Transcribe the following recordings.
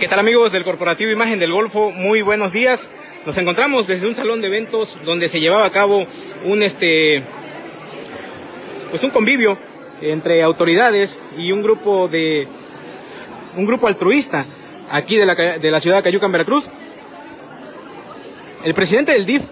¿Qué tal amigos del Corporativo Imagen del Golfo? Muy buenos días. Nos encontramos desde un salón de eventos donde se llevaba a cabo un este pues un convivio entre autoridades y un grupo de un grupo altruista aquí de la, de la ciudad de Cayucan, Veracruz. El presidente del DIF,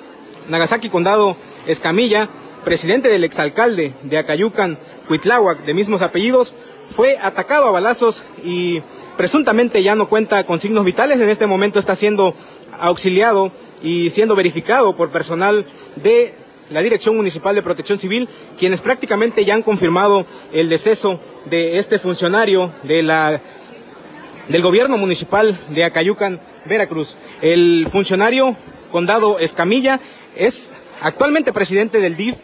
Nagasaki Condado Escamilla, presidente del exalcalde de Acayucan, Huitláhuac, de mismos apellidos, fue atacado a balazos y presuntamente ya no cuenta con signos vitales. En este momento está siendo auxiliado y siendo verificado por personal de la Dirección Municipal de Protección Civil, quienes prácticamente ya han confirmado el deceso de este funcionario de la, del gobierno municipal de Acayucan, Veracruz. El funcionario Condado Escamilla es actualmente presidente del DIF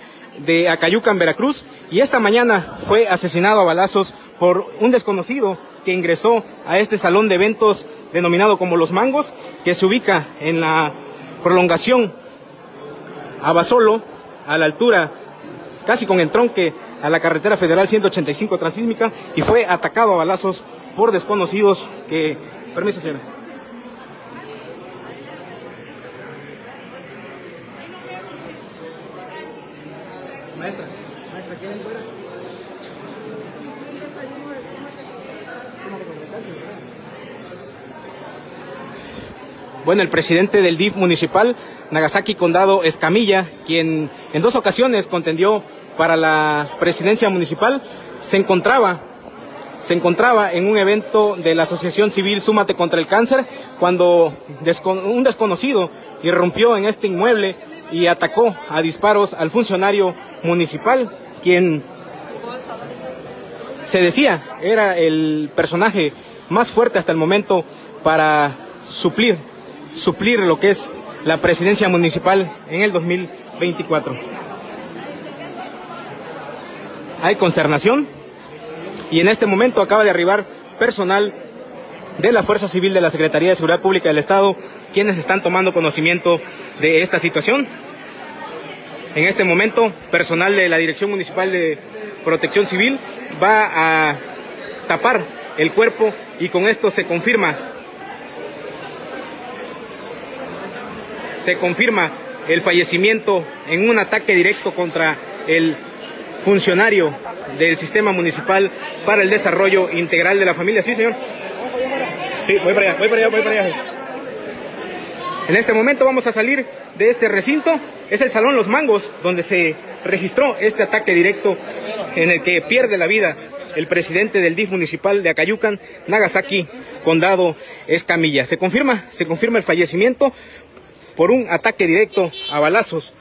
de Acayucan, Veracruz, y esta mañana fue asesinado a balazos por un desconocido que ingresó a este salón de eventos denominado como Los Mangos, que se ubica en la prolongación a Basolo, a la altura casi con entronque a la carretera federal 185 transísmica y fue atacado a balazos por desconocidos que... Permiso, señora. Bueno, el presidente del DIF municipal, Nagasaki Condado Escamilla, quien en dos ocasiones contendió para la presidencia municipal, se encontraba se encontraba en un evento de la Asociación Civil Súmate contra el Cáncer cuando un desconocido irrumpió en este inmueble y atacó a disparos al funcionario municipal, quien se decía era el personaje más fuerte hasta el momento para suplir, suplir lo que es la presidencia municipal en el 2024. Hay consternación y en este momento acaba de arribar personal de la Fuerza Civil de la Secretaría de Seguridad Pública del Estado, quienes están tomando conocimiento de esta situación. En este momento, personal de la Dirección Municipal de Protección Civil va a tapar el cuerpo y con esto se confirma se confirma el fallecimiento en un ataque directo contra el funcionario del sistema municipal para el desarrollo integral de la familia. Sí, señor. Sí, voy para allá, voy para allá, voy para allá. En este momento vamos a salir de este recinto. Es el Salón Los Mangos, donde se registró este ataque directo en el que pierde la vida el presidente del DIF municipal de Acayucan, Nagasaki, Condado Escamilla. Se confirma, se confirma el fallecimiento por un ataque directo a balazos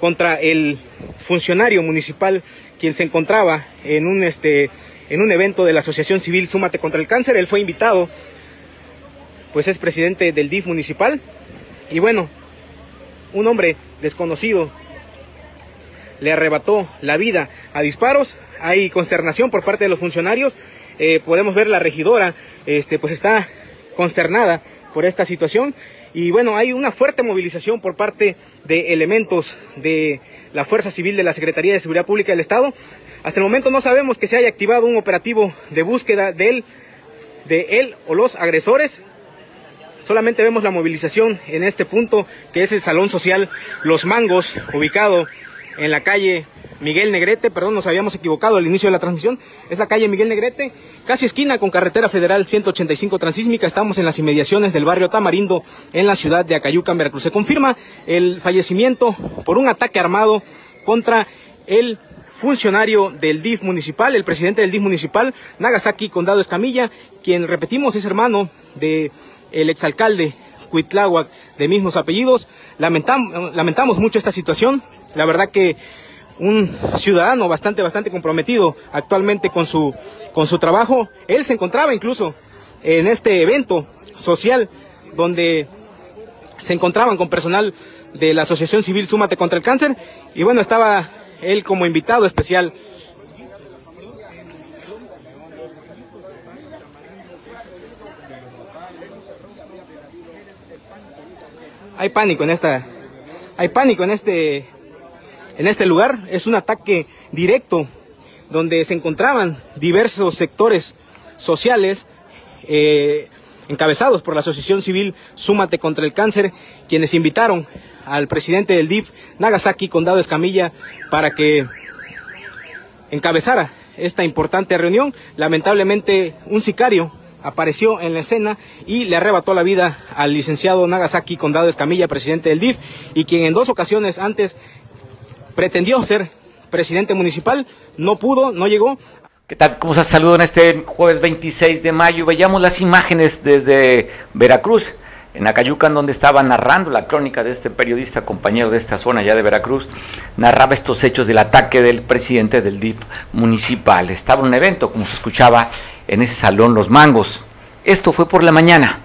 contra el funcionario municipal quien se encontraba en un este en un evento de la Asociación Civil Súmate contra el Cáncer. Él fue invitado, pues es presidente del DIF municipal. Y bueno, un hombre desconocido le arrebató la vida a disparos. Hay consternación por parte de los funcionarios. Eh, podemos ver la regidora, este, pues está consternada por esta situación. Y bueno, hay una fuerte movilización por parte de elementos de la Fuerza Civil de la Secretaría de Seguridad Pública del Estado. Hasta el momento no sabemos que se haya activado un operativo de búsqueda de él, de él o los agresores. Solamente vemos la movilización en este punto, que es el Salón Social Los Mangos, ubicado en la calle Miguel Negrete, perdón, nos habíamos equivocado al inicio de la transmisión, es la calle Miguel Negrete, casi esquina con carretera federal 185 transísmica, estamos en las inmediaciones del barrio Tamarindo, en la ciudad de Acayucan, Veracruz. Se confirma el fallecimiento por un ataque armado contra el funcionario del DIF municipal, el presidente del DIF municipal, Nagasaki Condado Escamilla, quien repetimos es hermano de exalcalde Cuitláhuac de mismos apellidos. Lamentamos, lamentamos mucho esta situación. La verdad que un ciudadano bastante, bastante comprometido actualmente con su, con su trabajo. Él se encontraba incluso en este evento social donde se encontraban con personal de la Asociación Civil Súmate contra el Cáncer y bueno, estaba él como invitado especial. Hay pánico en esta, hay pánico en este en este lugar. Es un ataque directo donde se encontraban diversos sectores sociales, eh, encabezados por la Asociación Civil Súmate contra el Cáncer, quienes invitaron al presidente del DIF, Nagasaki Condado Escamilla, para que encabezara esta importante reunión. Lamentablemente, un sicario apareció en la escena y le arrebató la vida al licenciado Nagasaki Condado Escamilla, presidente del DIF, y quien en dos ocasiones antes pretendió ser presidente municipal, no pudo, no llegó. ¿Qué tal? ¿Cómo se saludan este jueves 26 de mayo? Veíamos las imágenes desde Veracruz, en Acayucan, donde estaba narrando la crónica de este periodista, compañero de esta zona ya de Veracruz, narraba estos hechos del ataque del presidente del DIF municipal. Estaba un evento, como se escuchaba, en ese salón Los Mangos. Esto fue por la mañana,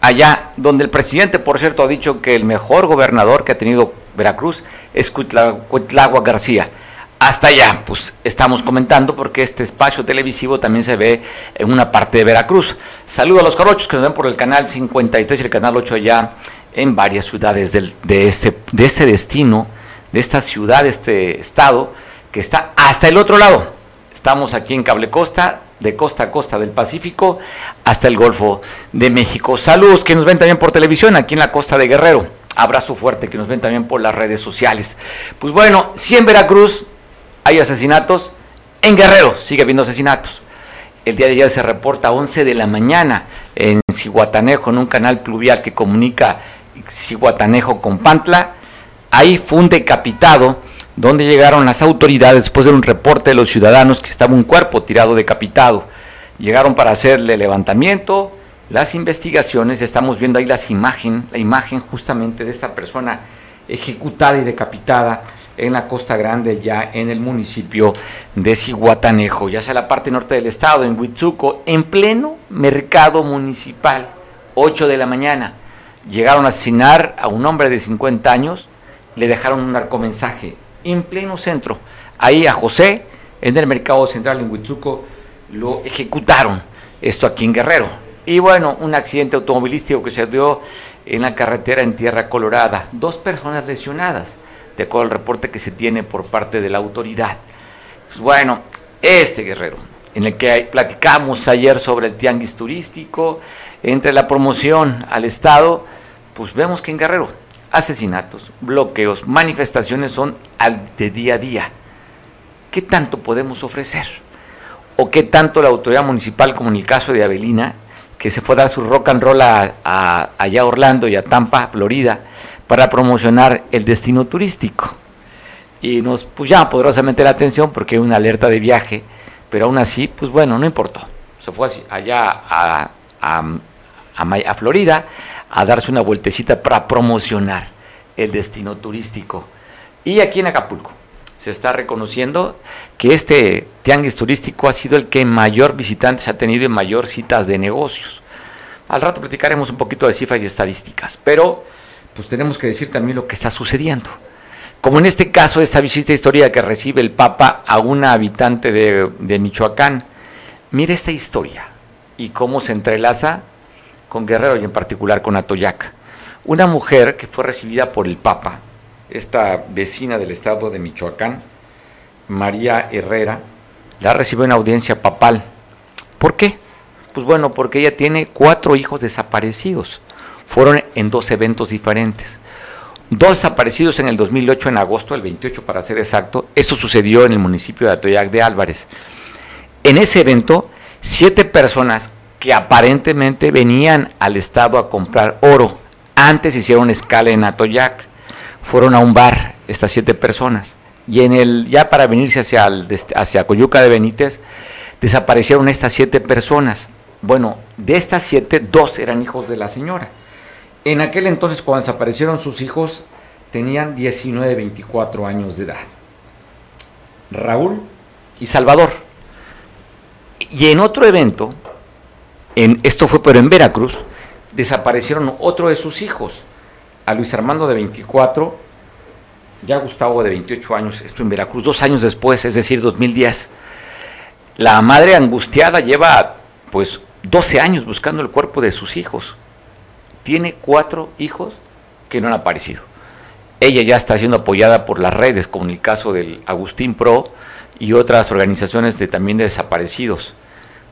allá donde el presidente, por cierto, ha dicho que el mejor gobernador que ha tenido Veracruz es Cuitlagua García. Hasta allá, pues estamos comentando porque este espacio televisivo también se ve en una parte de Veracruz. Saludo a los corochos que nos ven por el canal 53 y el canal 8 allá en varias ciudades del, de, este, de este destino, de esta ciudad, de este estado, que está hasta el otro lado. Estamos aquí en Cable Costa, de costa a costa del Pacífico hasta el Golfo de México. Saludos que nos ven también por televisión aquí en la costa de Guerrero. Abrazo fuerte que nos ven también por las redes sociales. Pues bueno, si en Veracruz hay asesinatos, en Guerrero sigue habiendo asesinatos. El día de ayer se reporta a 11 de la mañana en Cihuatanejo, en un canal pluvial que comunica Cihuatanejo con Pantla. Ahí fue un decapitado donde llegaron las autoridades después de un reporte de los ciudadanos que estaba un cuerpo tirado decapitado. Llegaron para hacerle levantamiento, las investigaciones, estamos viendo ahí las imagen, la imagen justamente de esta persona ejecutada y decapitada en la Costa Grande, ya en el municipio de Cihuatanejo, ya sea la parte norte del estado, en Huitzuco, en pleno mercado municipal, 8 de la mañana. Llegaron a asesinar a un hombre de 50 años, le dejaron un narcomensaje en pleno centro. Ahí a José, en el mercado central en Huitzuco, lo ejecutaron. Esto aquí en Guerrero. Y bueno, un accidente automovilístico que se dio en la carretera en Tierra Colorada. Dos personas lesionadas, de acuerdo al reporte que se tiene por parte de la autoridad. Pues bueno, este guerrero, en el que platicamos ayer sobre el tianguis turístico, entre la promoción al Estado, pues vemos que en Guerrero asesinatos, bloqueos, manifestaciones son de día a día. ¿Qué tanto podemos ofrecer? ¿O qué tanto la autoridad municipal, como en el caso de Avelina, que se fue a dar su rock and roll a, allá a Orlando y a Tampa, Florida, para promocionar el destino turístico? Y nos pues, llama poderosamente la atención porque hay una alerta de viaje, pero aún así, pues bueno, no importó. Se fue así, allá a, a, a Florida a darse una vueltecita para promocionar el destino turístico. Y aquí en Acapulco se está reconociendo que este tianguis turístico ha sido el que mayor visitantes ha tenido en mayor citas de negocios. Al rato platicaremos un poquito de cifras y estadísticas, pero pues tenemos que decir también lo que está sucediendo. Como en este caso, esta visita historia que recibe el Papa a una habitante de, de Michoacán. Mire esta historia y cómo se entrelaza con Guerrero y en particular con Atoyac. Una mujer que fue recibida por el Papa, esta vecina del estado de Michoacán, María Herrera, la recibió en audiencia papal. ¿Por qué? Pues bueno, porque ella tiene cuatro hijos desaparecidos. Fueron en dos eventos diferentes. Dos desaparecidos en el 2008, en agosto, el 28 para ser exacto. Esto sucedió en el municipio de Atoyac de Álvarez. En ese evento, siete personas que aparentemente venían al estado a comprar oro. Antes hicieron escala en Atoyac, fueron a un bar estas siete personas y en el ya para venirse hacia el, hacia Coyuca de Benítez desaparecieron estas siete personas. Bueno, de estas siete, dos eran hijos de la señora. En aquel entonces, cuando desaparecieron sus hijos, tenían 19, 24 años de edad. Raúl y Salvador. Y en otro evento, esto fue pero en Veracruz, desaparecieron otro de sus hijos, Luis Armando de 24, ya Gustavo de 28 años, esto en Veracruz, dos años después, es decir, 2010. La madre angustiada lleva pues 12 años buscando el cuerpo de sus hijos. Tiene cuatro hijos que no han aparecido. Ella ya está siendo apoyada por las redes, como en el caso del Agustín Pro y otras organizaciones de también de desaparecidos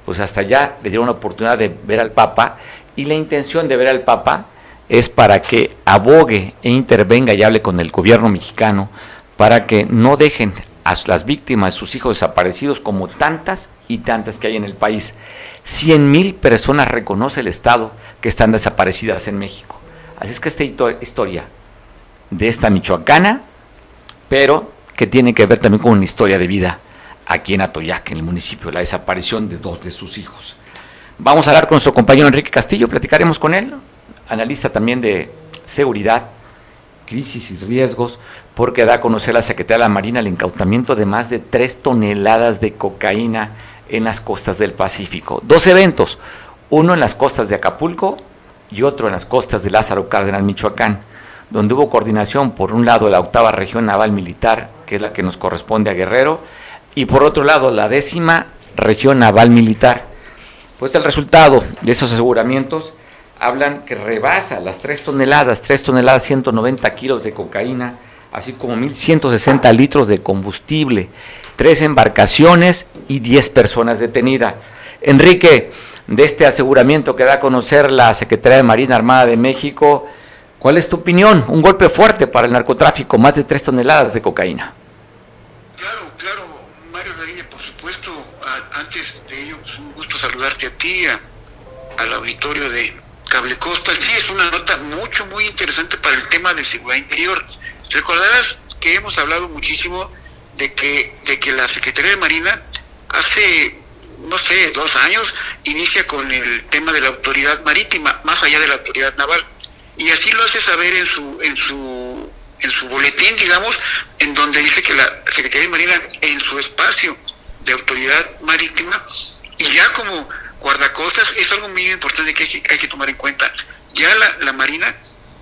pues hasta allá le dieron la oportunidad de ver al Papa Y la intención de ver al Papa es para que abogue e intervenga y hable con el gobierno mexicano para que no dejen a las víctimas, sus hijos desaparecidos, como tantas y tantas que hay en el país. Cien mil personas reconoce el Estado que están desaparecidas en México. Así es que esta historia de esta michoacana, pero que tiene que ver también con una historia de vida aquí en Atoyac, en el municipio, la desaparición de dos de sus hijos. Vamos a hablar con nuestro compañero Enrique Castillo, platicaremos con él, analista también de seguridad, crisis y riesgos, porque da a conocer la Secretaría de la Marina el incautamiento de más de tres toneladas de cocaína en las costas del Pacífico. Dos eventos, uno en las costas de Acapulco y otro en las costas de Lázaro Cárdenas, Michoacán, donde hubo coordinación por un lado la octava región naval militar, que es la que nos corresponde a Guerrero, y por otro lado la décima región naval militar. Pues el resultado de esos aseguramientos hablan que rebasa las 3 toneladas, 3 toneladas 190 kilos de cocaína, así como 1.160 litros de combustible, tres embarcaciones y 10 personas detenidas. Enrique, de este aseguramiento que da a conocer la Secretaría de Marina Armada de México, ¿cuál es tu opinión? Un golpe fuerte para el narcotráfico, más de 3 toneladas de cocaína. Claro, claro, Mario Radilla, por supuesto, antes de ello, pues, un gusto saludarte a ti, al auditorio de Cable Costa. Sí, es una nota mucho, muy interesante para el tema de seguridad interior. Recordarás que hemos hablado muchísimo de que, de que la Secretaría de Marina hace, no sé, dos años, inicia con el tema de la autoridad marítima, más allá de la autoridad naval. Y así lo hace saber en su, en su, en su boletín, digamos, en donde dice que la Secretaría de Marina, en su espacio de autoridad marítima, y ya como guardacostas es algo muy importante que hay que, tomar en cuenta. Ya la, Marina,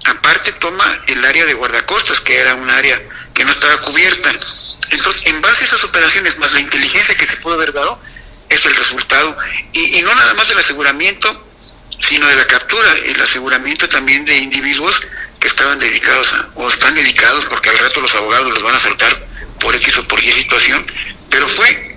aparte, toma el área de guardacostas, que era un área que no estaba cubierta. Entonces, en base a esas operaciones, más la inteligencia que se puede haber dado, es el resultado. Y, no nada más del aseguramiento, sino de la captura, el aseguramiento también de individuos que estaban dedicados o están dedicados, porque al rato los abogados los van a soltar por X o por Y situación, pero fue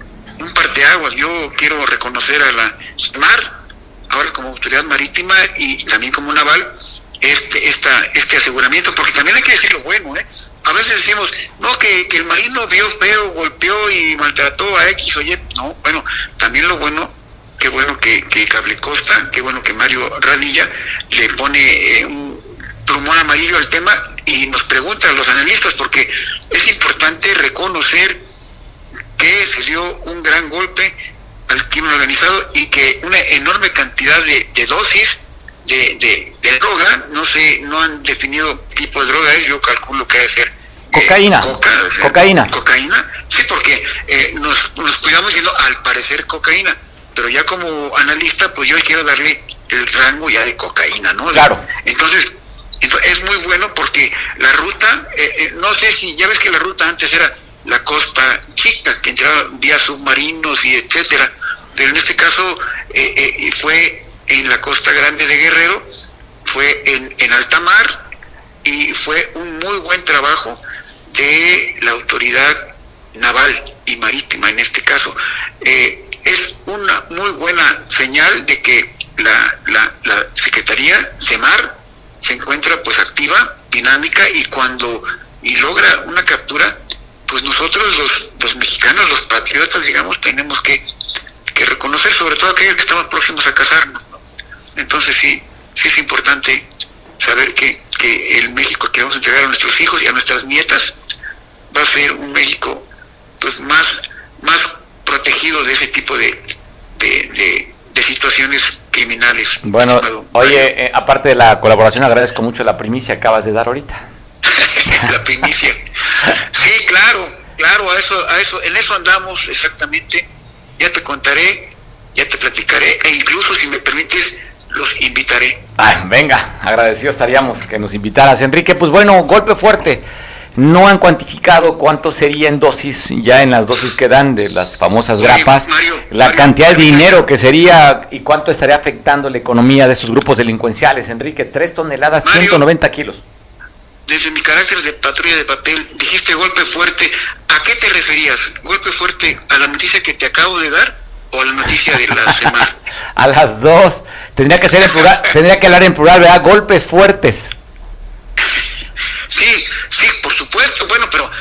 un parteaguas. Yo quiero reconocer a la SMAR, ahora como autoridad marítima y también como naval, este, esta, este aseguramiento, porque también hay que decir lo bueno, ¿eh? A veces decimos, no, que, el marino vio feo, golpeó y maltrató a X o Y. No, bueno, también lo bueno, qué bueno que, que Cable Costa, qué bueno que Mario Radilla le pone eh, un plumón amarillo al tema y nos pregunta a los analistas, porque es importante reconocer que se dio un gran golpe al crimen organizado y que una enorme cantidad de, dosis de, droga, no sé, no han definido tipo de droga, yo calculo que debe ser eh, cocaína. cocaína. Cocaína, sí, porque eh, nos, nos cuidamos diciendo al parecer cocaína, pero ya como analista, pues yo quiero darle el rango ya de cocaína, ¿no? Claro. Entonces, es muy bueno porque la ruta, eh, no sé si, ya ves que la ruta antes era la costa chica, que entraba vía submarinos y etcétera. Pero en este caso eh, eh, fue en la costa grande de Guerrero, fue en, en alta mar y fue un muy buen trabajo de la autoridad naval y marítima en este caso. Eh, es una muy buena señal de que la, la, la Secretaría CEMAR se encuentra pues activa, dinámica y cuando y logra una captura, pues nosotros los, los mexicanos, los patriotas, digamos, tenemos que, reconocer, sobre todo aquellos que estamos próximos a casarnos. Entonces sí, sí es importante saber que, que el México que vamos a entregar a nuestros hijos y a nuestras nietas va a ser un México pues más, más protegido de ese tipo de, de, situaciones criminales. Bueno, oye, eh, aparte de la colaboración, agradezco mucho la primicia que acabas de dar ahorita. la primicia. Sí, claro, claro, a eso, a eso, en eso andamos exactamente. Ya te contaré, ya te platicaré, e incluso si me permites, los invitaré. Ay, venga, agradecido estaríamos que nos invitaras. Enrique, pues bueno, golpe fuerte. No han cuantificado cuánto sería en dosis, ya en las dosis que dan de las famosas grapas, la cantidad de dinero que sería y cuánto estaría afectando la economía de esos grupos delincuenciales. Enrique, tres toneladas, 190 kilos desde mi carácter de patrulla de papel, dijiste golpe fuerte. ¿A qué te referías? ¿Golpe fuerte a la noticia que te acabo de dar? o la noticia de la semana? a las dos. Tendría que ser en plural, tendría que hablar en plural, ¿verdad? Golpes fuertes. Sí, sí, por supuesto. Bueno, pero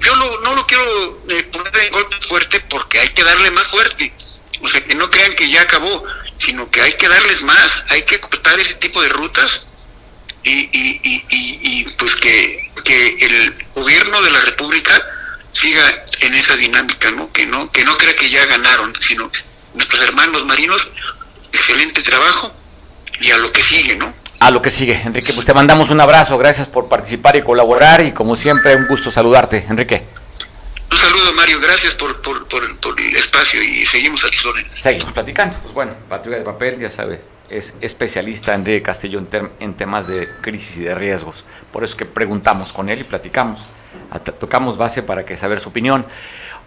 yo no lo quiero eh, poner en golpes fuertes porque hay que darle más fuerte. O sea, que no crean que ya acabó, sino que hay que darles más. Hay que cortar ese tipo de rutas y, y, y, y pues que, que el gobierno de la República siga en esa dinámica, ¿no? Que no que no crea que ya ganaron, sino nuestros hermanos marinos, excelente trabajo y a lo que sigue, ¿no? A lo que sigue, Enrique, pues te mandamos un abrazo, gracias por participar y colaborar y como siempre un gusto saludarte, Enrique. Un saludo Mario, gracias por, por, por, el espacio y seguimos a tus órdenes. Seguimos platicando, pues bueno, Patria de Papel, ya sabe, es especialista Enrique Castillo en, temas de crisis y de riesgos, por eso que preguntamos con él y platicamos tocamos base para que saber su opinión.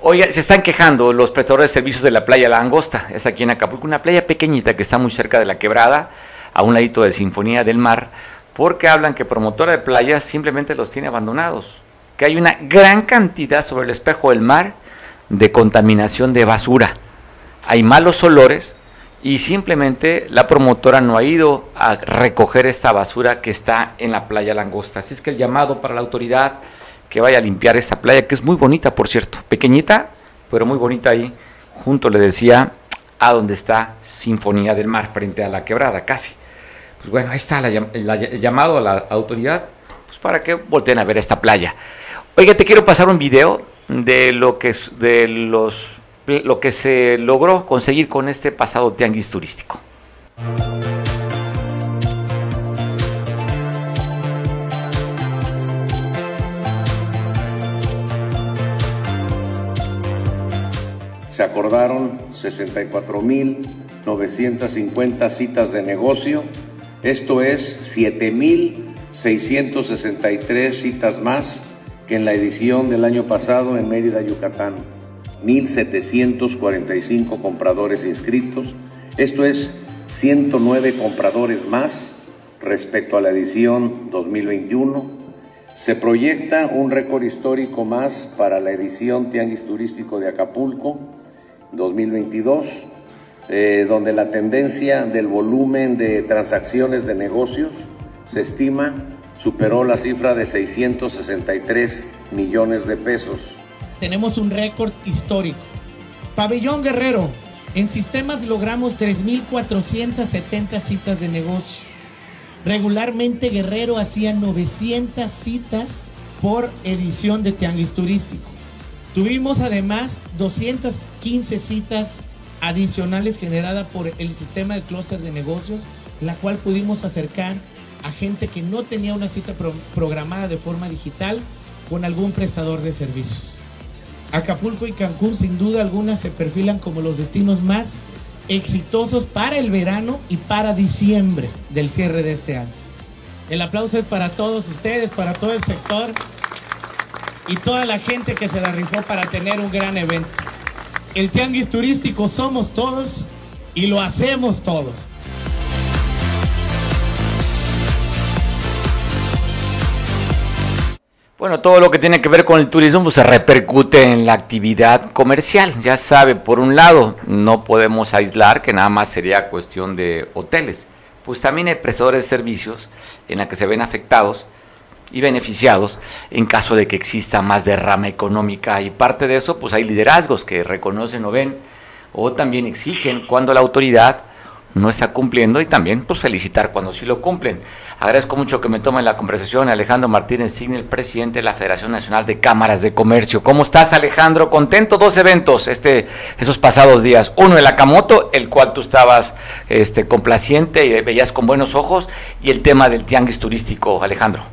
Oye, se están quejando los prestadores de servicios de la playa La Angosta, es aquí en Acapulco, una playa pequeñita que está muy cerca de la quebrada, a un ladito de Sinfonía del Mar, porque hablan que promotora de playas simplemente los tiene abandonados, que hay una gran cantidad sobre el espejo del mar de contaminación de basura. Hay malos olores y simplemente la promotora no ha ido a recoger esta basura que está en la playa Langosta. Así es que el llamado para la autoridad que vaya a limpiar esta playa, que es muy bonita, por cierto, pequeñita, pero muy bonita ahí, junto, le decía, a donde está Sinfonía del Mar, frente a la quebrada, casi. Pues bueno, ahí está el llamado a la autoridad, pues para que volteen a ver esta playa. Oiga, te quiero pasar un video de lo que, de los, lo que se logró conseguir con este pasado tianguis turístico. se acordaron 64.950 citas de negocio, esto es 7.663 citas más que en la edición del año pasado en Mérida, Yucatán. 1.745 compradores inscritos, esto es 109 compradores más respecto a la edición 2021 se proyecta un récord histórico más para la edición Tianguis Turístico de Acapulco 2022, eh, donde la tendencia del volumen de transacciones de negocios se estima superó la cifra de 663 millones de pesos. Tenemos un récord histórico. Pabellón Guerrero, en sistemas logramos 3.470 citas de negocio. Regularmente Guerrero hacía 900 citas por edición de Tianguis Turístico. Tuvimos además 215 citas adicionales generadas por el sistema de clúster de negocios, la cual pudimos acercar a gente que no tenía una cita programada de forma digital con algún prestador de servicios. Acapulco y Cancún sin duda alguna se perfilan como los destinos más exitosos para el verano y para diciembre del cierre de este año. El aplauso es para todos ustedes, para todo el sector y toda la gente que se la rifó para tener un gran evento. El tianguis turístico somos todos y lo hacemos todos. Bueno, todo lo que tiene que ver con el turismo pues, se repercute en la actividad comercial. Ya sabe, por un lado, no podemos aislar que nada más sería cuestión de hoteles. Pues también hay prestadores de servicios en la que se ven afectados y beneficiados en caso de que exista más derrama económica. Y parte de eso, pues hay liderazgos que reconocen o ven o también exigen cuando la autoridad no está cumpliendo y también pues felicitar cuando sí lo cumplen. Agradezco mucho que me tomen la conversación Alejandro Martínez Signe, el presidente de la Federación Nacional de Cámaras de Comercio. ¿Cómo estás Alejandro? Contento, dos eventos este, esos pasados días. Uno el Akamoto, el cual tú estabas este, complaciente y veías con buenos ojos, y el tema del tianguis turístico, Alejandro.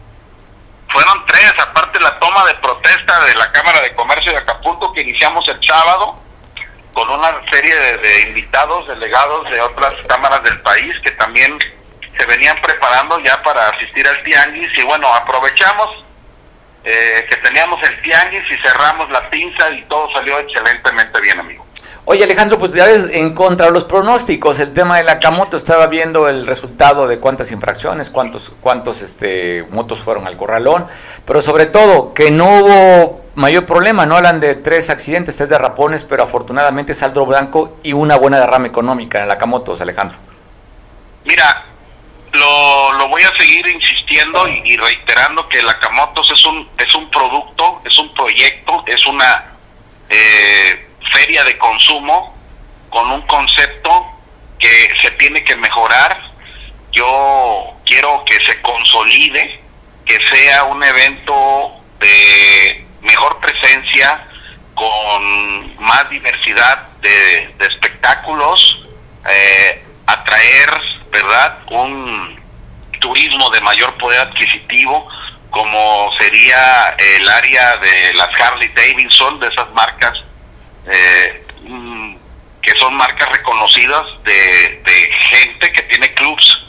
Fueron tres, aparte la toma de protesta de la Cámara de Comercio de Acapulco que iniciamos el sábado con una serie de, invitados, delegados de otras cámaras del país que también se venían preparando ya para asistir al tianguis y bueno, aprovechamos eh, que teníamos el tianguis y cerramos la pinza y todo salió excelentemente bien, amigo. Oye Alejandro, pues ya ves, en contra de los pronósticos, el tema de la Camoto, estaba viendo el resultado de cuántas infracciones, cuántos, cuántos este, motos fueron al corralón, pero sobre todo que no hubo mayor problema. No hablan de tres accidentes, tres derrapones, pero afortunadamente saldo blanco y una buena derrama económica en la Camotos, Alejandro. Mira, lo, lo voy a seguir insistiendo y, reiterando que la Camotos es un, es un producto, es un proyecto, es una eh, feria de consumo con un concepto que se tiene que mejorar. Yo quiero que se consolide, que sea un evento de mejor presencia, con más diversidad de, espectáculos, eh, atraer, ¿verdad?, un turismo de mayor poder adquisitivo, como sería el área de las Harley Davidson, de esas marcas eh, mm, que son marcas reconocidas de, de gente que tiene clubs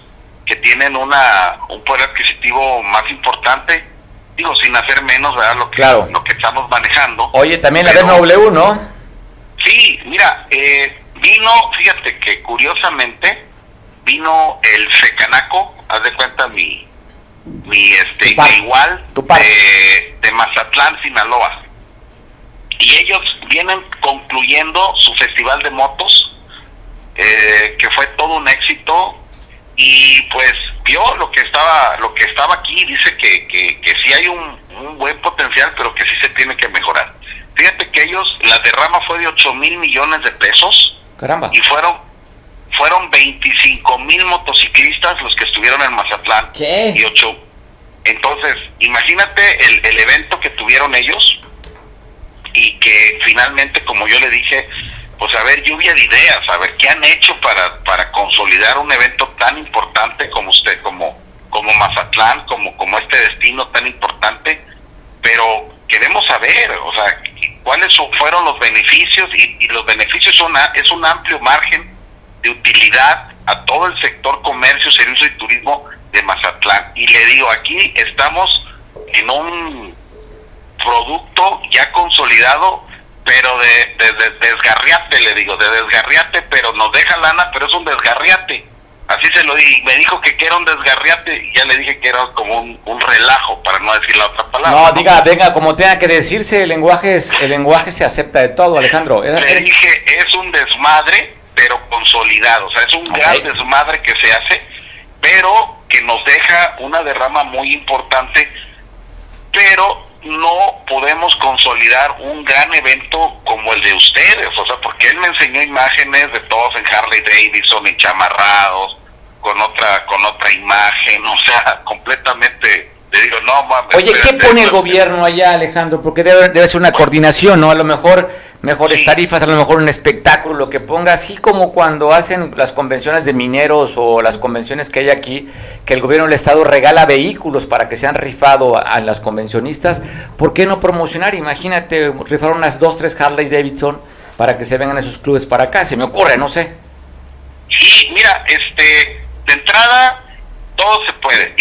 que tienen una un poder adquisitivo más importante digo sin hacer menos verdad lo que lo que estamos manejando. Oye también la BMW no sí mira eh, vino fíjate que curiosamente vino el Secanaco haz de cuenta mi mi este igual de, de Mazatlán Sinaloa. Y ellos vienen concluyendo su festival de motos eh, que fue todo un éxito. Y pues vio lo que estaba lo que estaba aquí dice que, que, que sí hay un, un, buen potencial pero que sí se tiene que mejorar fíjate que ellos la derrama fue de 8 mil millones de pesos Caramba. y fueron fueron 25 mil motociclistas los que estuvieron en Mazatlán ¿Qué? y ocho entonces imagínate el, el evento que tuvieron ellos y que finalmente como yo le dije pues a ver, lluvia de ideas, a ver qué han hecho para, para consolidar un evento tan importante como usted, como, como Mazatlán, como, como este destino tan importante, pero queremos saber, o sea, cuáles fueron los beneficios y, los beneficios son es un amplio margen de utilidad a todo el sector comercio, servicio y turismo de Mazatlán. Y le digo, aquí estamos en un producto ya consolidado pero de, de, desgarriate, le digo, de desgarriate, pero nos deja lana, pero es un desgarriate. Así se lo di, me dijo que, era un desgarriate y ya le dije que era como un, relajo, para no decir la otra palabra. No, diga, venga, como tenga que decirse, el lenguaje, es, el lenguaje se acepta de todo, Alejandro. Le dije, es un desmadre, pero consolidado, o sea, es un gran desmadre que se hace, pero que nos deja una derrama muy importante, pero no podemos consolidar un gran evento como el de ustedes, o sea, porque él me enseñó imágenes de todos en Harley Davidson, enchamarrados, con otra, con otra imagen, o sea, completamente, le digo, no mames. Oye, ¿qué pone el gobierno allá, Alejandro? Porque debe, debe ser una coordinación, ¿no? A lo mejor mejores tarifas, a lo mejor un espectáculo, lo que ponga, así como cuando hacen las convenciones de mineros o las convenciones que hay aquí, que el gobierno del Estado regala vehículos para que sean rifado a, las convencionistas, ¿por qué no promocionar? Imagínate, rifar unas dos, tres Harley Davidson para que se vengan esos clubes para acá, se me ocurre, no sé. Sí, mira, este, de entrada, todo se puede,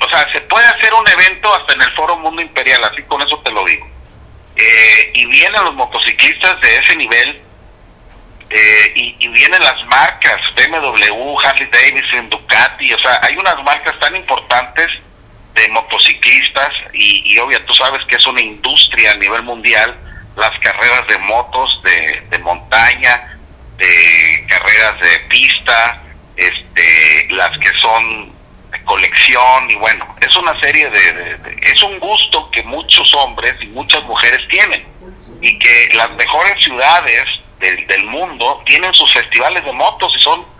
o sea, se puede hacer un evento hasta en el Foro Mundo Imperial, así con eso te lo digo eh, y vienen los motociclistas de ese nivel eh, y, vienen las marcas BMW, Harley Davidson, Ducati, o sea, hay unas marcas tan importantes de motociclistas y, y obvio, tú sabes que es una industria a nivel mundial, las carreras de motos de, de montaña, de carreras de pista, este, las que son colección y bueno, es una serie de, es un gusto que muchos hombres y muchas mujeres tienen y que las mejores ciudades del, del mundo tienen sus festivales de motos y son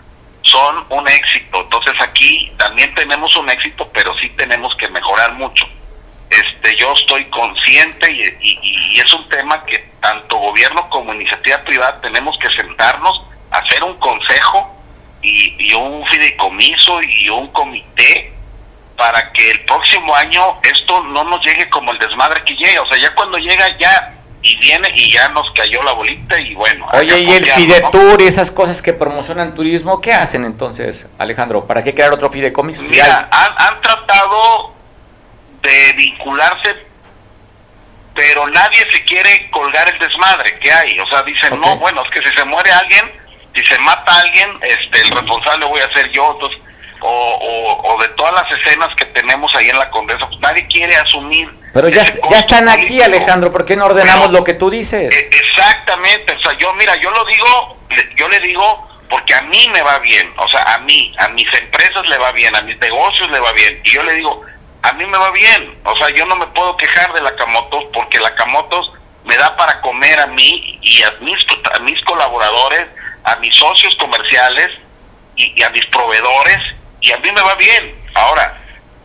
son un éxito. Entonces aquí también tenemos un éxito, pero sí tenemos que mejorar mucho. Este, yo estoy consciente y, y, es un tema que tanto gobierno como iniciativa privada tenemos que sentarnos, hacer un consejo y, un fideicomiso y un comité para que el próximo año esto no nos llegue como el desmadre que llega. O sea, ya cuando llega ya y viene y ya nos cayó la bolita y bueno. Oye, ¿y el Fidetur y esas cosas que promocionan turismo, qué hacen entonces, Alejandro? ¿Para qué crear otro fideicomiso? Mira, han, tratado de vincularse, pero nadie se quiere colgar el desmadre que hay. O sea, dicen, no, bueno, es que si se muere alguien si se mata a alguien, este, el responsable voy a ser yo. Entonces, o, de todas las escenas que tenemos ahí en la Condesa, pues nadie quiere asumir. Pero ya, ya están aquí, Alejandro, ¿por qué no ordenamos lo que tú dices? E, exactamente, o sea, yo, mira, yo lo digo, yo le digo porque a mí me va bien, o sea, a mí, a mis empresas le va bien, a mis negocios le va bien, y yo le digo, a mí me va bien, o sea, yo no me puedo quejar de la Camotos porque la Camotos me da para comer a mí y a mis, a mis colaboradores, a mis socios comerciales y, a mis proveedores y a mí me va bien. Ahora,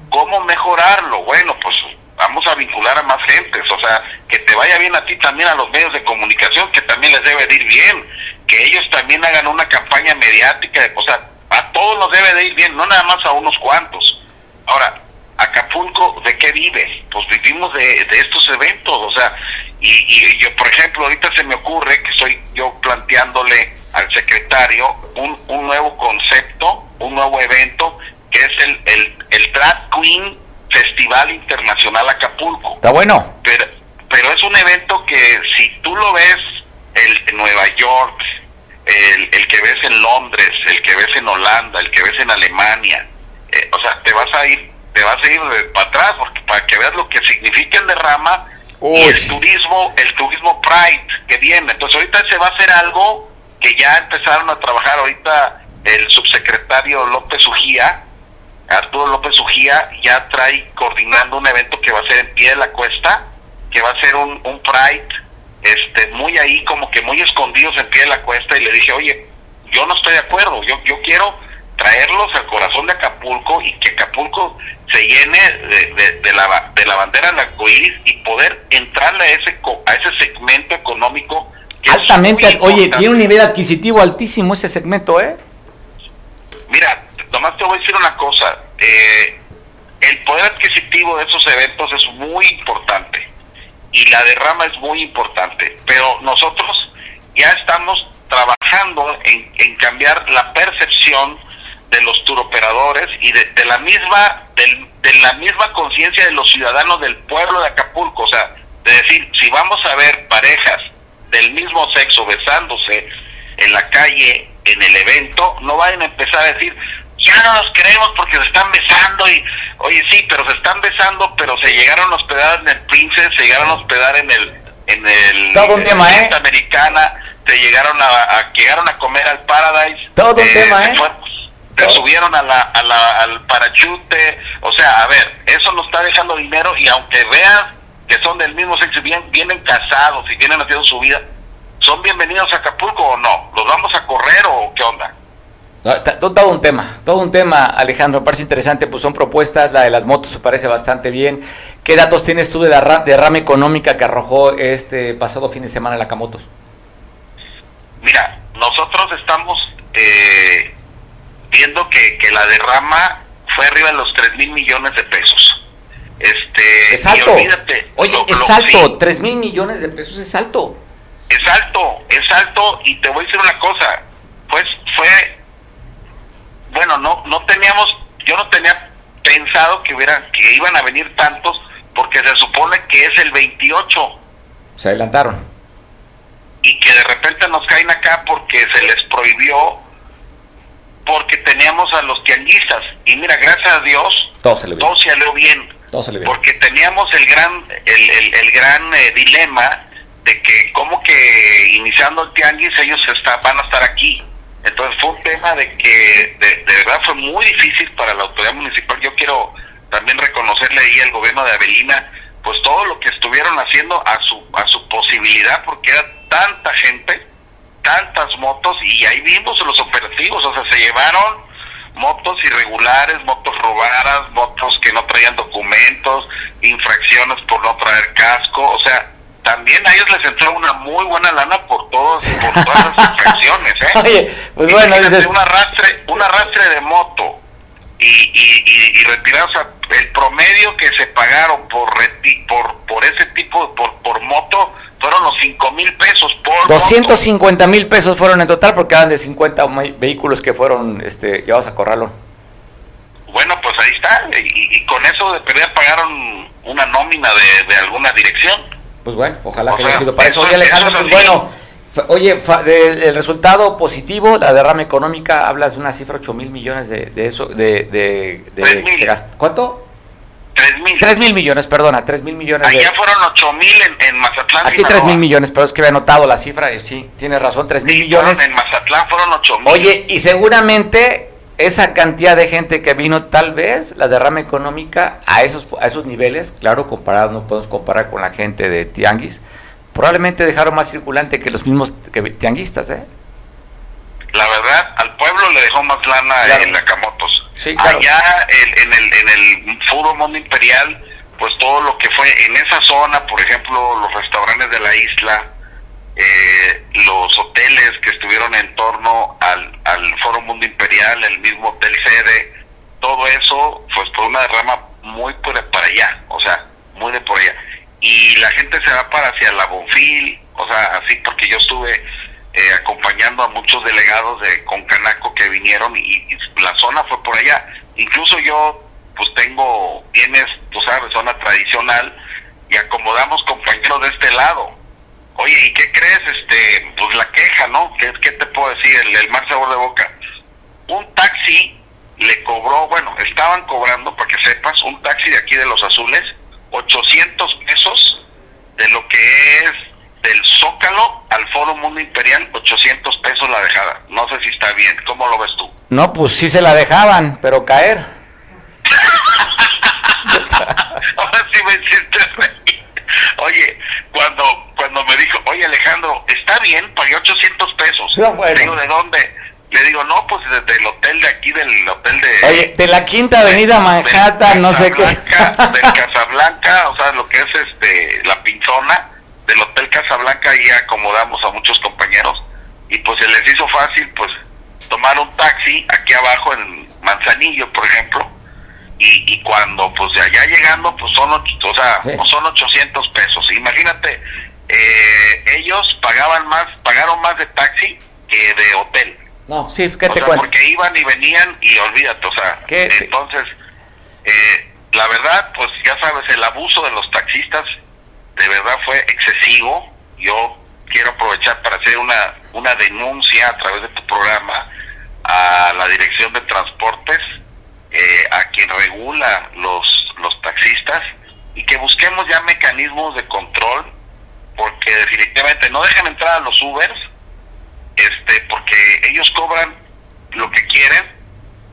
¿cómo mejorarlo? Bueno, pues vamos a vincular a más gentes, o sea, que te vaya bien a ti también a los medios de comunicación, que también les debe de ir bien, que ellos también hagan una campaña mediática, o sea, a todos nos debe de ir bien, no nada más a unos cuantos. Ahora, Acapulco, ¿de qué vive? Pues vivimos de, de estos eventos, o sea, y, y, yo, por ejemplo, ahorita se me ocurre que estoy yo planteándole al secretario un, un nuevo concepto, un nuevo evento, que es el, el, el Drag Queen Festival Internacional Acapulco. Está bueno. Pero, pero es un evento que si tú lo ves, el de Nueva York, el, el que ves en Londres, el que ves en Holanda, el que ves en Alemania, eh, o sea, te vas a ir, te vas a ir para atrás porque para que veas lo que significa el derrama y el turismo, el turismo Pride que viene. Entonces ahorita se va a hacer algo que ya empezaron a trabajar ahorita el subsecretario López Ujía, Arturo López Ujía ya trae coordinando un evento que va a ser en pie de la cuesta, que va a ser un, un Pride, este, muy ahí como que muy escondidos en pie de la cuesta y le dije, oye, yo no estoy de acuerdo, yo, yo quiero traerlos al corazón de Acapulco y que Acapulco se llene de, la, de la bandera del arcoíris y poder entrarle a ese, a ese segmento económico. Altamente, oye, tiene un nivel adquisitivo altísimo ese segmento, ¿eh? Mira, nomás te voy a decir una cosa. Eh, el poder adquisitivo de esos eventos es muy importante y la derrama es muy importante, pero nosotros ya estamos trabajando en, en cambiar la percepción de los turoperadores y de, la misma de la misma conciencia de los ciudadanos del pueblo de Acapulco, o sea, de decir, si vamos a ver parejas del mismo sexo besándose en la calle, en el evento, no vayan a empezar a decir, ya no nos creemos porque se están besando y, oye, sí, pero se están besando, pero se llegaron a hospedar en el Princess, se llegaron a hospedar en el en el todo un tema, ¿eh? americana, se llegaron a, llegaron a comer al Paradise. Todo un eh, tema, ¿eh? te subieron a la, a la, al parachute, o sea, a ver, eso nos está dejando dinero y aunque veas que son del mismo sexo, bien, vienen casados y vienen haciendo su vida, ¿son bienvenidos a Acapulco o no? ¿Los vamos a correr o qué onda? Todo un tema, todo un tema, Alejandro, parece interesante, pues son propuestas, la de las motos se parece bastante bien. ¿Qué datos tienes tú de la derrama económica que arrojó este pasado fin de semana la Camotos? Mira, nosotros estamos eh, viendo que, que la derrama fue arriba de los 3 mil millones de pesos. Este, es alto. Oye, es alto. 3 mil millones de pesos es alto. Es alto, es alto. Y te voy a decir una cosa. Pues fue. Bueno, no no teníamos. Yo no tenía pensado que, hubiera, que iban a venir tantos porque se supone que es el 28. Se adelantaron. Y que de repente nos caen acá porque se les prohibió porque teníamos a los tianguistas y mira, gracias a Dios, todo salió bien. Todo salió bien. Porque teníamos el gran, el, el, gran eh, dilema de que como que iniciando el tianguis ellos está, van a estar aquí. Entonces fue un tema de que de, verdad fue muy difícil para la autoridad municipal. Yo quiero también reconocerle ahí al gobierno de Avelina, pues todo lo que estuvieron haciendo a su, a su posibilidad, porque era tanta gente tantas motos y ahí vimos los operativos, o sea, se llevaron motos irregulares, motos robadas, motos que no traían documentos, infracciones por no traer casco, o sea, también a ellos les entró una muy buena lana por todos, por todas las infracciones, ¿eh? Oye, pues bueno, dices... un arrastre, un arrastre de moto y, y, y, y retirar, o sea, el promedio que se pagaron por por por ese tipo, por, por moto, fueron los 5 mil pesos por 250 mil pesos fueron en total porque eran de 50 vehículos que fueron este, llevados a corralón. Bueno, pues ahí está. Y, con eso de perder pagaron una nómina de, alguna dirección. Pues bueno, ojalá que haya sido para eso. Oye, Alejandro, pues bueno, Oye, el resultado positivo, la derrama económica, hablas de una cifra 8 mil millones de, eso, de... de, de ¿Cuánto? 3 mil. 3 mil millones, perdona, 3 mil millones. Allá fueron 8 mil en, en, Mazatlán. Aquí 3 mil millones, pero es que había notado la cifra, y sí, tienes razón, 3 mil millones. en Mazatlán fueron 8 mil. Oye, y seguramente esa cantidad de gente que vino, tal vez la derrama económica a esos, a esos niveles, claro, comparado, no podemos comparar con la gente de Tianguis, probablemente dejaron más circulante que los mismos que tianguistas, ¿eh? La verdad, al pueblo le dejó más lana en Nakamotos. Sí, claro. Allá en, el, en el Foro Mundo Imperial, pues todo lo que fue en esa zona, por ejemplo, los restaurantes de la isla, eh, los hoteles que estuvieron en torno al, al Foro Mundo Imperial, el mismo hotel sede, todo eso, pues por una derrama muy por para allá, o sea, muy de por allá y la gente se va para hacia la Bonfil, o sea, así porque yo estuve eh, acompañando a muchos delegados de Concanaco que vinieron y, la zona fue por allá. Incluso yo, pues tengo bienes, tú sabes, zona tradicional y acomodamos compañeros de este lado. Oye, ¿y qué crees? Este, pues la queja, ¿no? ¿Qué, te puedo decir? El, el más sabor de boca. Un taxi le cobró, bueno, estaban cobrando, para que sepas, un taxi de aquí de Los Azules, 800 pesos de lo que es del Zócalo al Foro Mundo Imperial, 800 pesos la dejada. No sé si está bien. ¿Cómo lo ves tú? No, pues sí se la dejaban, pero caer. Ahora sí me hiciste Oye, cuando cuando me dijo, oye Alejandro, está bien, pagué 800 pesos. Digo, ¿de dónde? Le digo, no, pues desde el hotel de aquí, del hotel de... Oye, de la Quinta Avenida Manhattan, no sé qué. del Casablanca, o sea, lo que es este la pinzona, del hotel Casablanca, ahí acomodamos a muchos compañeros. Y pues se les hizo fácil, pues, tomar un taxi aquí abajo en Manzanillo, por ejemplo. Y, y cuando, pues, de allá llegando, pues son, o sea, pues, son 800 pesos. Imagínate, eh, ellos pagaban más, pagaron más de taxi que de hotel. No, sí, ¿qué te cuento? Porque iban y venían y olvídate, o sea, entonces, eh, la verdad, pues ya sabes, el abuso de los taxistas de verdad fue excesivo. Yo quiero aprovechar para hacer una, una denuncia a través de tu programa a la Dirección de Transportes, eh, a quien regula los, los taxistas, y que busquemos ya mecanismos de control, porque definitivamente no dejan entrar a los Ubers, este porque ellos cobran lo que quieren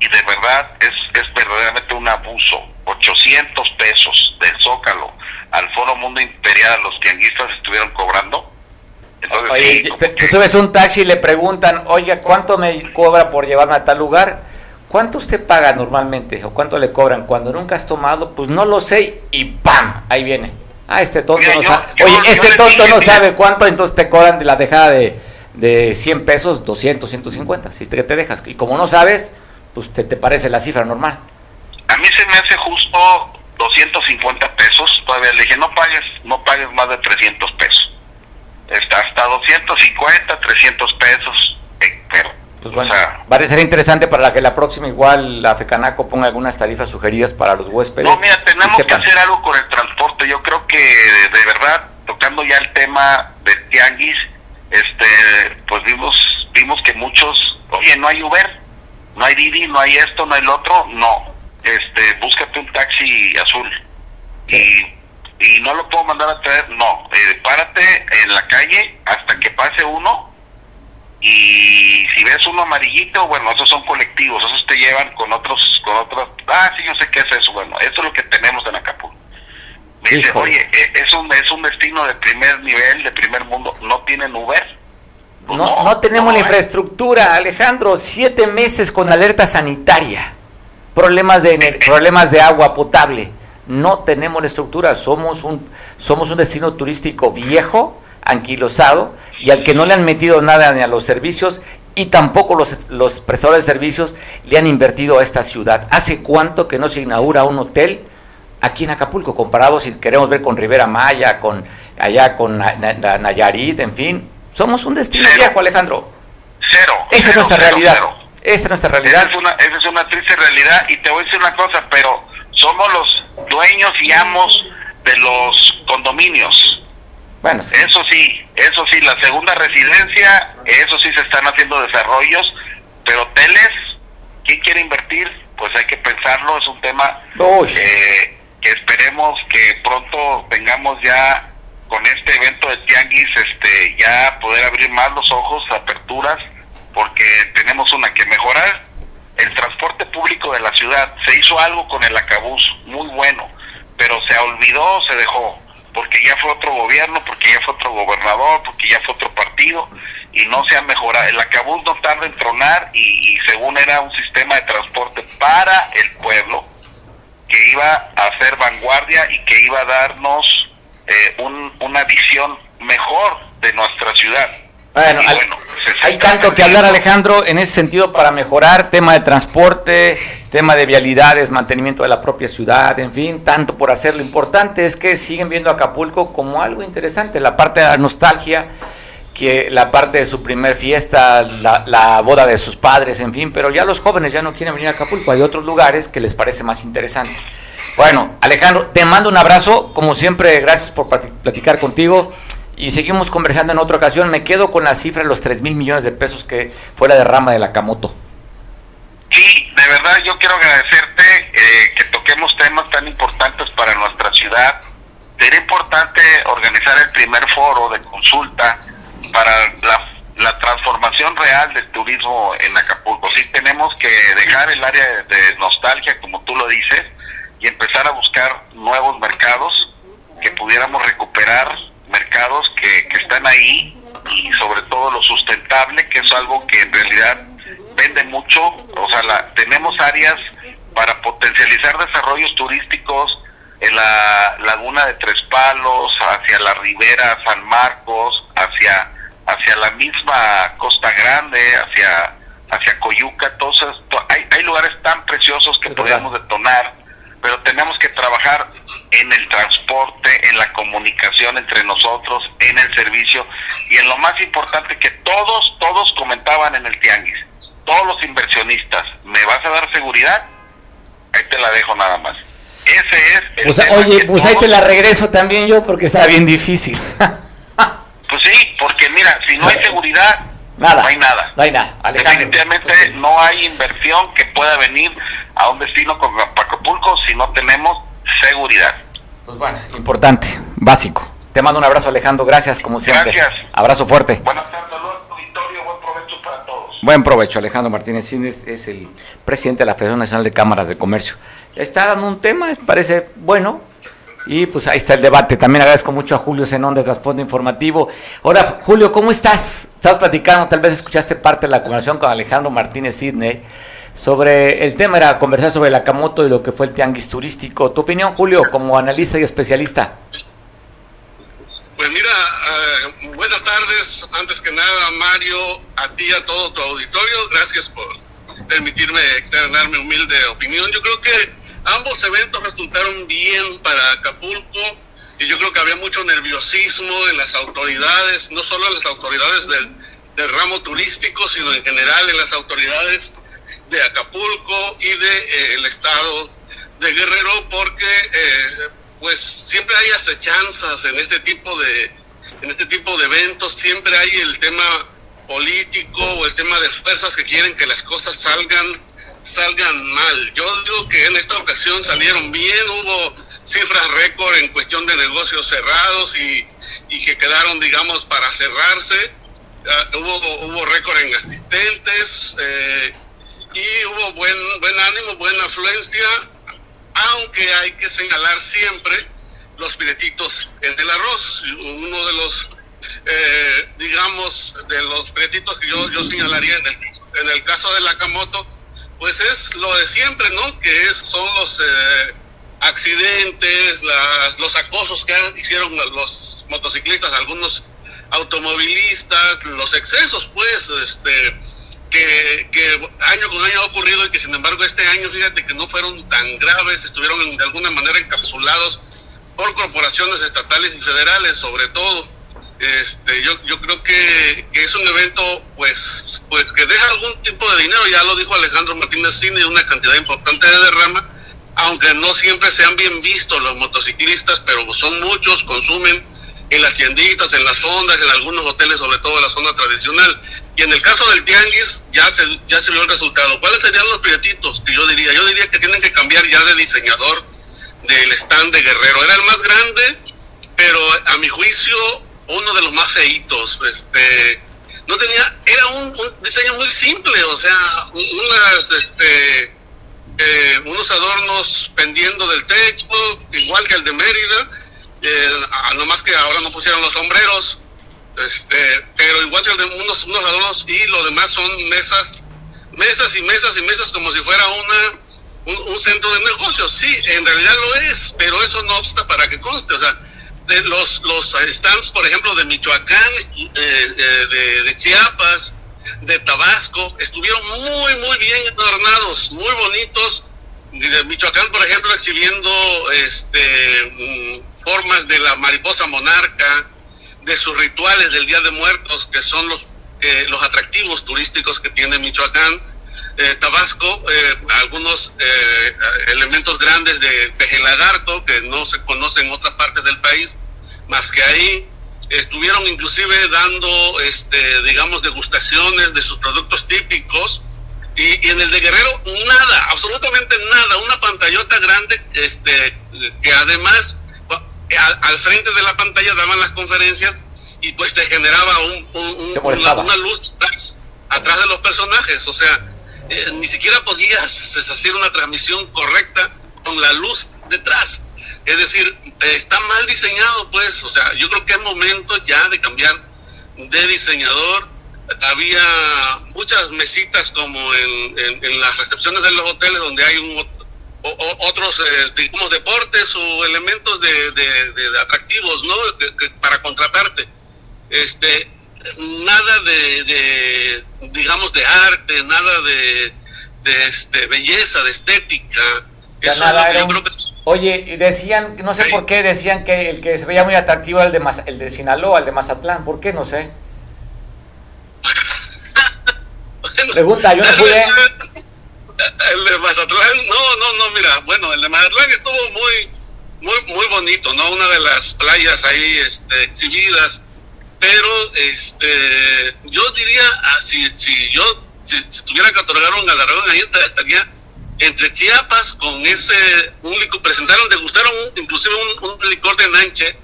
y de verdad es, es verdaderamente un abuso. 800 pesos del Zócalo al Foro Mundo Imperial, los tianguistas estuvieron cobrando. Entonces, oye, tú subes un taxi y le preguntan, oiga, ¿cuánto me cobra por llevarme a tal lugar? ¿Cuánto usted paga normalmente o cuánto le cobran? Cuando nunca has tomado, pues no lo sé y ¡pam! Ahí viene. Ah, este tonto no sabe. Oye, este tonto no sabe cuánto, entonces te cobran de la dejada de de 100 pesos, 200, 150, si te, te dejas. Y como no sabes, pues te, te parece la cifra normal. A mí se me hace justo 250 pesos, todavía le dije, no pagues, no pagues más de 300 pesos. Está hasta 250, 300 pesos, eh, pero... Pues bueno, va a ser interesante para que la próxima igual la FECANACO ponga algunas tarifas sugeridas para los huéspedes. No, mira, tenemos que hacer algo con el transporte. Yo creo que de verdad, tocando ya el tema de tianguis, este pues vimos vimos que muchos oye no hay Uber no hay Didi no hay esto no hay lo otro no. Este búscate un taxi azul. Y, y no lo puedo mandar a traer no. Eh, párate en la calle hasta que pase uno. Y si ves uno amarillito bueno esos son colectivos esos te llevan con otros con otros ah sí yo sé qué es eso bueno eso es lo que tenemos en Acapulco dice, oye, eh, es un, es un destino de primer nivel, de primer mundo, ¿no tienen Uber? Pues no, no, tenemos la infraestructura, Alejandro, siete meses con alerta sanitaria, problemas de, problemas de agua potable, no tenemos la estructura, somos un, somos un destino turístico viejo, anquilosado, y al que no le han metido nada ni a los servicios y tampoco los, los prestadores de servicios le han invertido a esta ciudad. ¿Hace cuánto que no se inaugura un hotel? Aquí en Acapulco, comparado si queremos ver con Rivera Maya, con allá con Nayarit, en fin. Somos un destino viejo, Alejandro. Cero. Esa es nuestra realidad. Esa es nuestra realidad. Esa es, una, esa es una triste realidad y te voy a decir una cosa, pero somos los dueños y amos de los condominios. Bueno, Eso sí, eso sí, la segunda residencia, eso sí se están haciendo desarrollos, pero hoteles, ¿quién quiere invertir? Pues hay que pensarlo, es un tema eh, esperemos que pronto tengamos ya con este evento de Tianguis, este, ya poder abrir más los ojos, aperturas, porque tenemos una que mejorar. El transporte público de la ciudad, se hizo algo con el acabús, muy bueno, pero se olvidó, se dejó, porque ya fue otro gobierno, porque ya fue otro gobernador, porque ya fue otro partido, y no se ha mejorado. El acabús no tarda en tronar, y, según era un sistema de transporte para el pueblo, que iba a hacer vanguardia y que iba a darnos eh, una visión mejor de nuestra ciudad. Bueno, hay tanto que hablar Alejandro en ese sentido para mejorar tema de transporte, tema de vialidades, mantenimiento de la propia ciudad, en fin, tanto por hacer. Lo importante es que siguen viendo Acapulco como algo interesante, la parte de la nostalgia, que la parte de su primer fiesta, la, la, boda de sus padres, en fin, pero ya los jóvenes ya no quieren venir a Acapulco, hay otros lugares que les parece más interesante. Bueno, Alejandro, te mando un abrazo, como siempre, gracias por platicar contigo y seguimos conversando en otra ocasión. Me quedo con la cifra de los 3 mil millones de pesos que fue la derrama de la Camoto. Sí, de verdad yo quiero agradecerte eh, que toquemos temas tan importantes para nuestra ciudad. Sería importante organizar el primer foro de consulta para la, transformación real del turismo en Acapulco. Sí tenemos que dejar el área de nostalgia, como tú lo dices, y empezar a buscar nuevos mercados que pudiéramos recuperar mercados que, que están ahí y sobre todo lo sustentable, que es algo que en realidad vende mucho. O sea, la, tenemos áreas para potencializar desarrollos turísticos en la laguna de Tres Palos, hacia la ribera San Marcos, hacia la misma Costa Grande, hacia hacia Coyuca, entonces hay, hay lugares tan preciosos que podemos detonar pero tenemos que trabajar en el transporte, en la comunicación entre nosotros, en el servicio y en lo más importante que todos, todos comentaban en el tianguis, todos los inversionistas, ¿me vas a dar seguridad? Ahí te la dejo nada más. Ese es el pues, Oye, pues ahí te la regreso también yo porque está bien difícil. pues sí, porque mira, si no hay seguridad, Nada. No hay nada. No hay nada. Definitivamente no hay inversión que pueda venir a un destino como Acapulco si no tenemos seguridad. Pues bueno, importante, básico. Te mando un abrazo, Alejandro. Gracias, como siempre. Gracias. Abrazo fuerte. Buenas tardes, auditorio. Buen provecho para todos. Buen provecho, Alejandro Martínez Cines es el presidente de la Federación Nacional de Cámaras de Comercio. Está dando un tema, parece bueno, y pues ahí está el debate. También agradezco mucho a Julio Zenón de Trasfondo Informativo. Ahora, Julio, ¿cómo estás? Estás platicando, tal vez escuchaste parte de la conversación con Alejandro Martínez Sidney sobre el tema, era conversar sobre la Camoto y lo que fue el tianguis turístico. ¿Tu opinión, Julio, como analista y especialista? Pues mira, eh, buenas tardes. Antes que nada, Mario, a ti y a todo tu auditorio, gracias por permitirme externar mi humilde opinión. Yo creo que Ambos eventos resultaron bien para Acapulco y yo creo que había mucho nerviosismo en las autoridades, no solo en las autoridades del, ramo turístico, sino en general en las autoridades de Acapulco y del de, eh, estado de Guerrero, porque eh, pues siempre hay acechanzas en este tipo de en este tipo de eventos, siempre hay el tema político o el tema de fuerzas que quieren que las cosas salgan salgan mal. Yo digo que en esta ocasión salieron bien, hubo cifras récord en cuestión de negocios cerrados y, que quedaron, digamos, para cerrarse. Ah, hubo, hubo récord en asistentes eh, y hubo buen, buen ánimo, buena afluencia, aunque hay que señalar siempre los piretitos en el arroz. Uno de los, eh, digamos, de los piretitos que yo, yo señalaría en el, en el caso de la Camoto, pues es lo de siempre, ¿no? Que es, son los eh, accidentes, las, los acosos que hicieron los motociclistas, algunos automovilistas, los excesos, pues, este, que, que, año con año ha ocurrido y que sin embargo este año, fíjate que no fueron tan graves, estuvieron de alguna manera encapsulados por corporaciones estatales y federales, sobre todo. Este, yo, yo creo que, es un evento pues, pues que deja algún tipo de dinero, ya lo dijo Alejandro Martínez Cine, una cantidad importante de derrama, aunque no siempre sean bien vistos los motociclistas, pero son muchos, consumen en las tienditas, en las fondas, en algunos hoteles, sobre todo en la zona tradicional. Y en el caso del tianguis ya se, ya se vio el resultado. ¿Cuáles serían los prietitos que yo diría? Yo diría que tienen que cambiar ya de diseñador del stand de Guerrero. Era el más grande, pero a mi juicio uno de los más feitos. Este, no tenía, era un, diseño muy simple, o sea, unas, este, eh, unos adornos pendiendo del techo, igual que el de Mérida, eh, nomás que ahora no pusieron los sombreros, este, pero igual que el de unos, unos adornos y lo demás son mesas, mesas y mesas y mesas como si fuera una un, centro de negocios. Sí, en realidad lo es, pero eso no obsta para que conste, o sea, de los, los stands, por ejemplo, de Michoacán, eh, de, Chiapas, de Tabasco, estuvieron muy, muy bien adornados, muy bonitos. De Michoacán, por ejemplo, exhibiendo este, mm, formas de la mariposa monarca, de sus rituales del Día de Muertos, que son los, eh, los atractivos turísticos que tiene Michoacán. Eh, Tabasco, algunos elementos grandes de peje lagarto que no se conocen en otras partes del país, más que ahí estuvieron inclusive dando, este, digamos, degustaciones de sus productos típicos. Y, en el de Guerrero, nada, absolutamente nada, una pantallota grande, este, que además al, frente de la pantalla daban las conferencias y pues te generaba un, una, luz atrás, atrás, de los personajes, o sea, eh, ni siquiera podías hacer una transmisión correcta con la luz detrás. Es decir, está mal diseñado, pues, o sea, yo creo que es momento ya de cambiar de diseñador. Había muchas mesitas como en, las recepciones de los hoteles donde hay un, otros, eh, digamos, deportes o elementos de, atractivos, ¿no? para contratarte. Este, nada de, digamos, de arte, nada de, este, belleza, de estética. Eso yo creo que Oye, decían, no sé por qué, decían que el que se veía muy atractivo era el de, el de Sinaloa, el de Mazatlán. ¿Por qué? No sé. Pregunta, yo no pude. El de Mazatlán, no, no, no, mira, bueno, el de Mazatlán estuvo muy, muy, muy bonito, ¿no? Una de las playas ahí este, exhibidas, pero este, yo diría, ah, si, si yo, si, tuviera que otorgar un galardón ahí, estaría entre Chiapas con ese un licor, presentaron, degustaron inclusive un, licor de nanche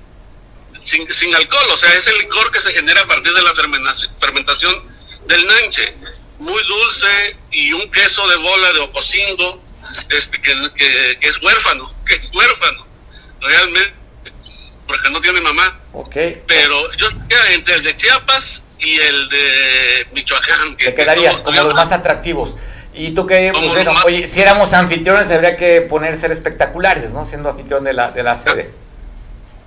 sin, sin, alcohol, o sea, ese licor que se genera a partir de la fermentación, fermentación del nanche, muy dulce y un queso de bola de ocosingo, este, que, que, es huérfano, que es huérfano, realmente, porque no tiene mamá. Okay. Pero yo entre el de Chiapas y el de Michoacán. Que, quedarías como los más atractivos. Y tú que, pues, oye, si éramos anfitriones, habría que poner ser espectaculares, ¿no? Siendo anfitrión de la, de la sede.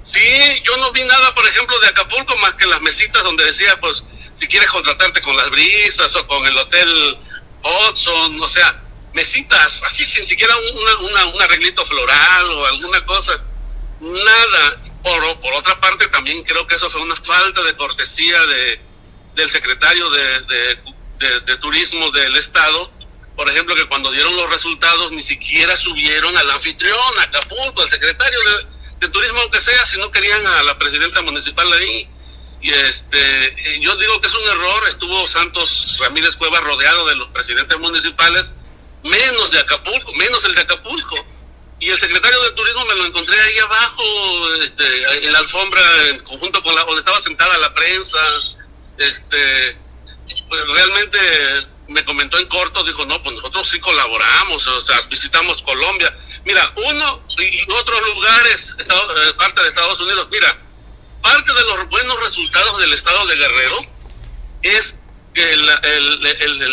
Sí, yo no vi nada, por ejemplo, de Acapulco, más que las mesitas donde decía, pues, si quieres contratarte con las brisas o con el hotel Hudson, o sea, mesitas, así sin siquiera una, un arreglito floral o alguna cosa, nada. Por, otra parte, también creo que eso fue una falta de cortesía de, del secretario de, de, de Turismo del Estado, por ejemplo, que cuando dieron los resultados ni siquiera subieron al anfitrión, a Acapulco, al secretario de, turismo, aunque sea, si no querían a la presidenta municipal ahí. Y este, yo digo que es un error, estuvo Santos Ramírez Cueva rodeado de los presidentes municipales, menos de Acapulco, menos el de Acapulco. Y el secretario de turismo me lo encontré ahí abajo, este, en la alfombra, en conjunto con la, donde estaba sentada la prensa, este, pues realmente me comentó en corto, dijo, no, pues nosotros sí colaboramos, o sea, visitamos Colombia. Mira, uno y otros lugares, eh, parte de Estados Unidos, mira, parte de los buenos resultados del estado de Guerrero es la,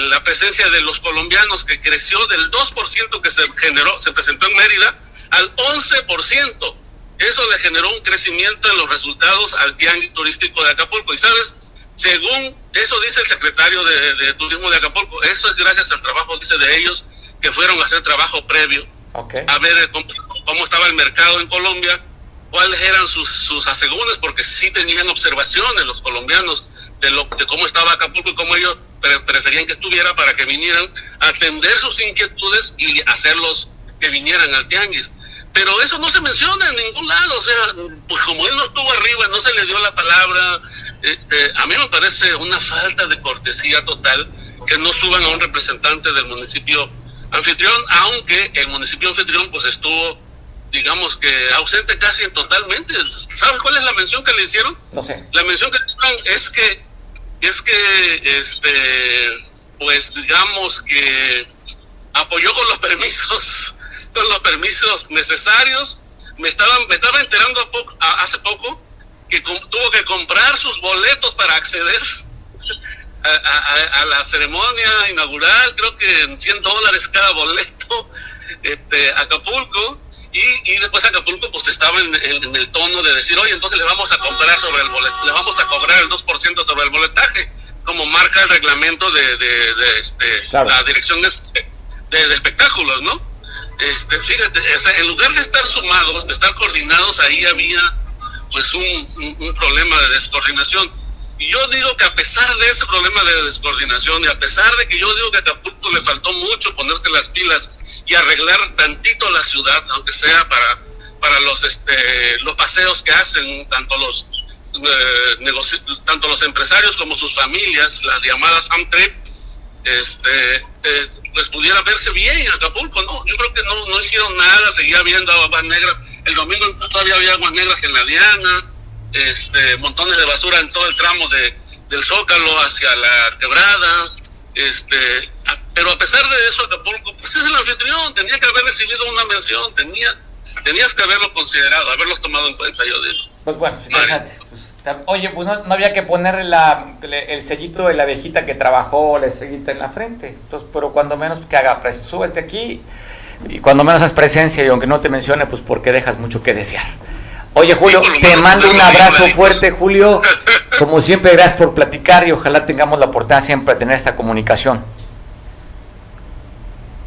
la presencia de los colombianos que creció del 2% que se generó, se presentó en Mérida, al 11%. Eso le generó un crecimiento en los resultados al tianguis turístico de Acapulco. Y sabes, según eso dice el secretario de, Turismo de Acapulco, eso es gracias al trabajo, dice, de ellos, que fueron a hacer trabajo previo, a ver cómo, estaba el mercado en Colombia, cuáles eran sus, sus asegúnes, porque sí tenían observaciones los colombianos de, lo, de cómo estaba Acapulco y cómo ellos preferían que estuviera para que vinieran a atender sus inquietudes y hacerlos que vinieran al tianguis. Pero eso no se menciona en ningún lado, o sea, pues como él no estuvo arriba, no se le dio la palabra, este, a mí me parece una falta de cortesía total que no suban a un representante del municipio anfitrión, aunque el municipio anfitrión pues estuvo, digamos que ausente casi totalmente. ¿Saben cuál es la mención que le hicieron? No sé. La mención que le hicieron es que, es que, este, pues digamos que apoyó con los permisos, con los permisos necesarios. Me estaban, me estaba enterando hace poco que tuvo que comprar sus boletos para acceder a, la ceremonia inaugural, creo que en 100 dólares cada boleto, este, Acapulco, y, y después Acapulco pues estaba en, el tono de decir, oye, entonces le vamos a comprar sobre el boleto, le vamos a cobrar el 2% sobre el boletaje, como marca el reglamento de, de, este, la dirección de, de, espectáculos, ¿no? Este, fíjate, en lugar de estar sumados, de estar coordinados, ahí había pues un, problema de descoordinación. Y yo digo que a pesar de ese problema de descoordinación y a pesar de que yo digo que a Acapulco le faltó mucho ponerse las pilas y arreglar tantito la ciudad, aunque sea para, para los, este, los paseos que hacen tanto los, eh, tanto los empresarios como sus familias, las llamadas Amtrip, este, eh, pues pudiera verse bien en Acapulco, ¿no? Yo creo que no, no hicieron nada, seguía viendo aguas negras. El domingo todavía había aguas negras en la Diana este, montones de basura en todo el tramo de, del Zócalo hacia la quebrada, este, pero a pesar de eso Acapulco, pues es el anfitrión, tenía que haber recibido una mención, tenía, tenías que haberlo considerado, haberlo tomado en cuenta, yo digo. Pues bueno, pues, oye, pues no, había que ponerle la, el sellito de la viejita que trabajó la estrellita en la frente, entonces, pero cuando menos que haga, pues, subes de aquí y cuando menos haz presencia y aunque no te mencione, pues porque dejas mucho que desear. Oye, Julio, te mando un abrazo fuerte, Julio. Como siempre, gracias por platicar y ojalá tengamos la oportunidad siempre de tener esta comunicación.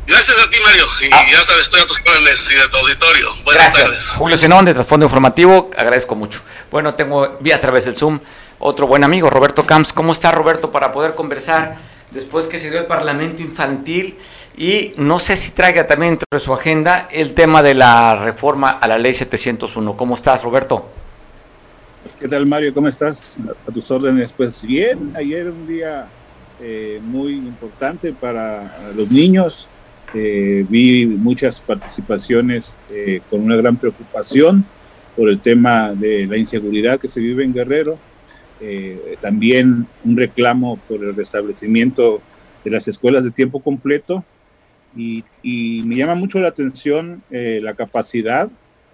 Gracias a ti, Mario. Y ah. ya sabes, estoy a tus planes y de tu auditorio. Buenas gracias. tardes. Julio Zenón, de Trasfondo Informativo, agradezco mucho. Bueno, tengo vía a través del Zoom otro buen amigo, Roberto Camps. ¿Cómo está, Roberto, para poder conversar después que se dio el Parlamento Infantil? Y no sé si traiga también entre su agenda el tema de la reforma a la ley 701. ¿Cómo estás, Roberto? ¿Qué tal, Mario? ¿Cómo estás? A tus órdenes. Pues bien, ayer un día eh, muy importante para los niños. Eh, vi muchas participaciones eh, con una gran preocupación por el tema de la inseguridad que se vive en Guerrero. también un reclamo por el restablecimiento de las escuelas de tiempo completo y, me llama mucho la atención eh, la capacidad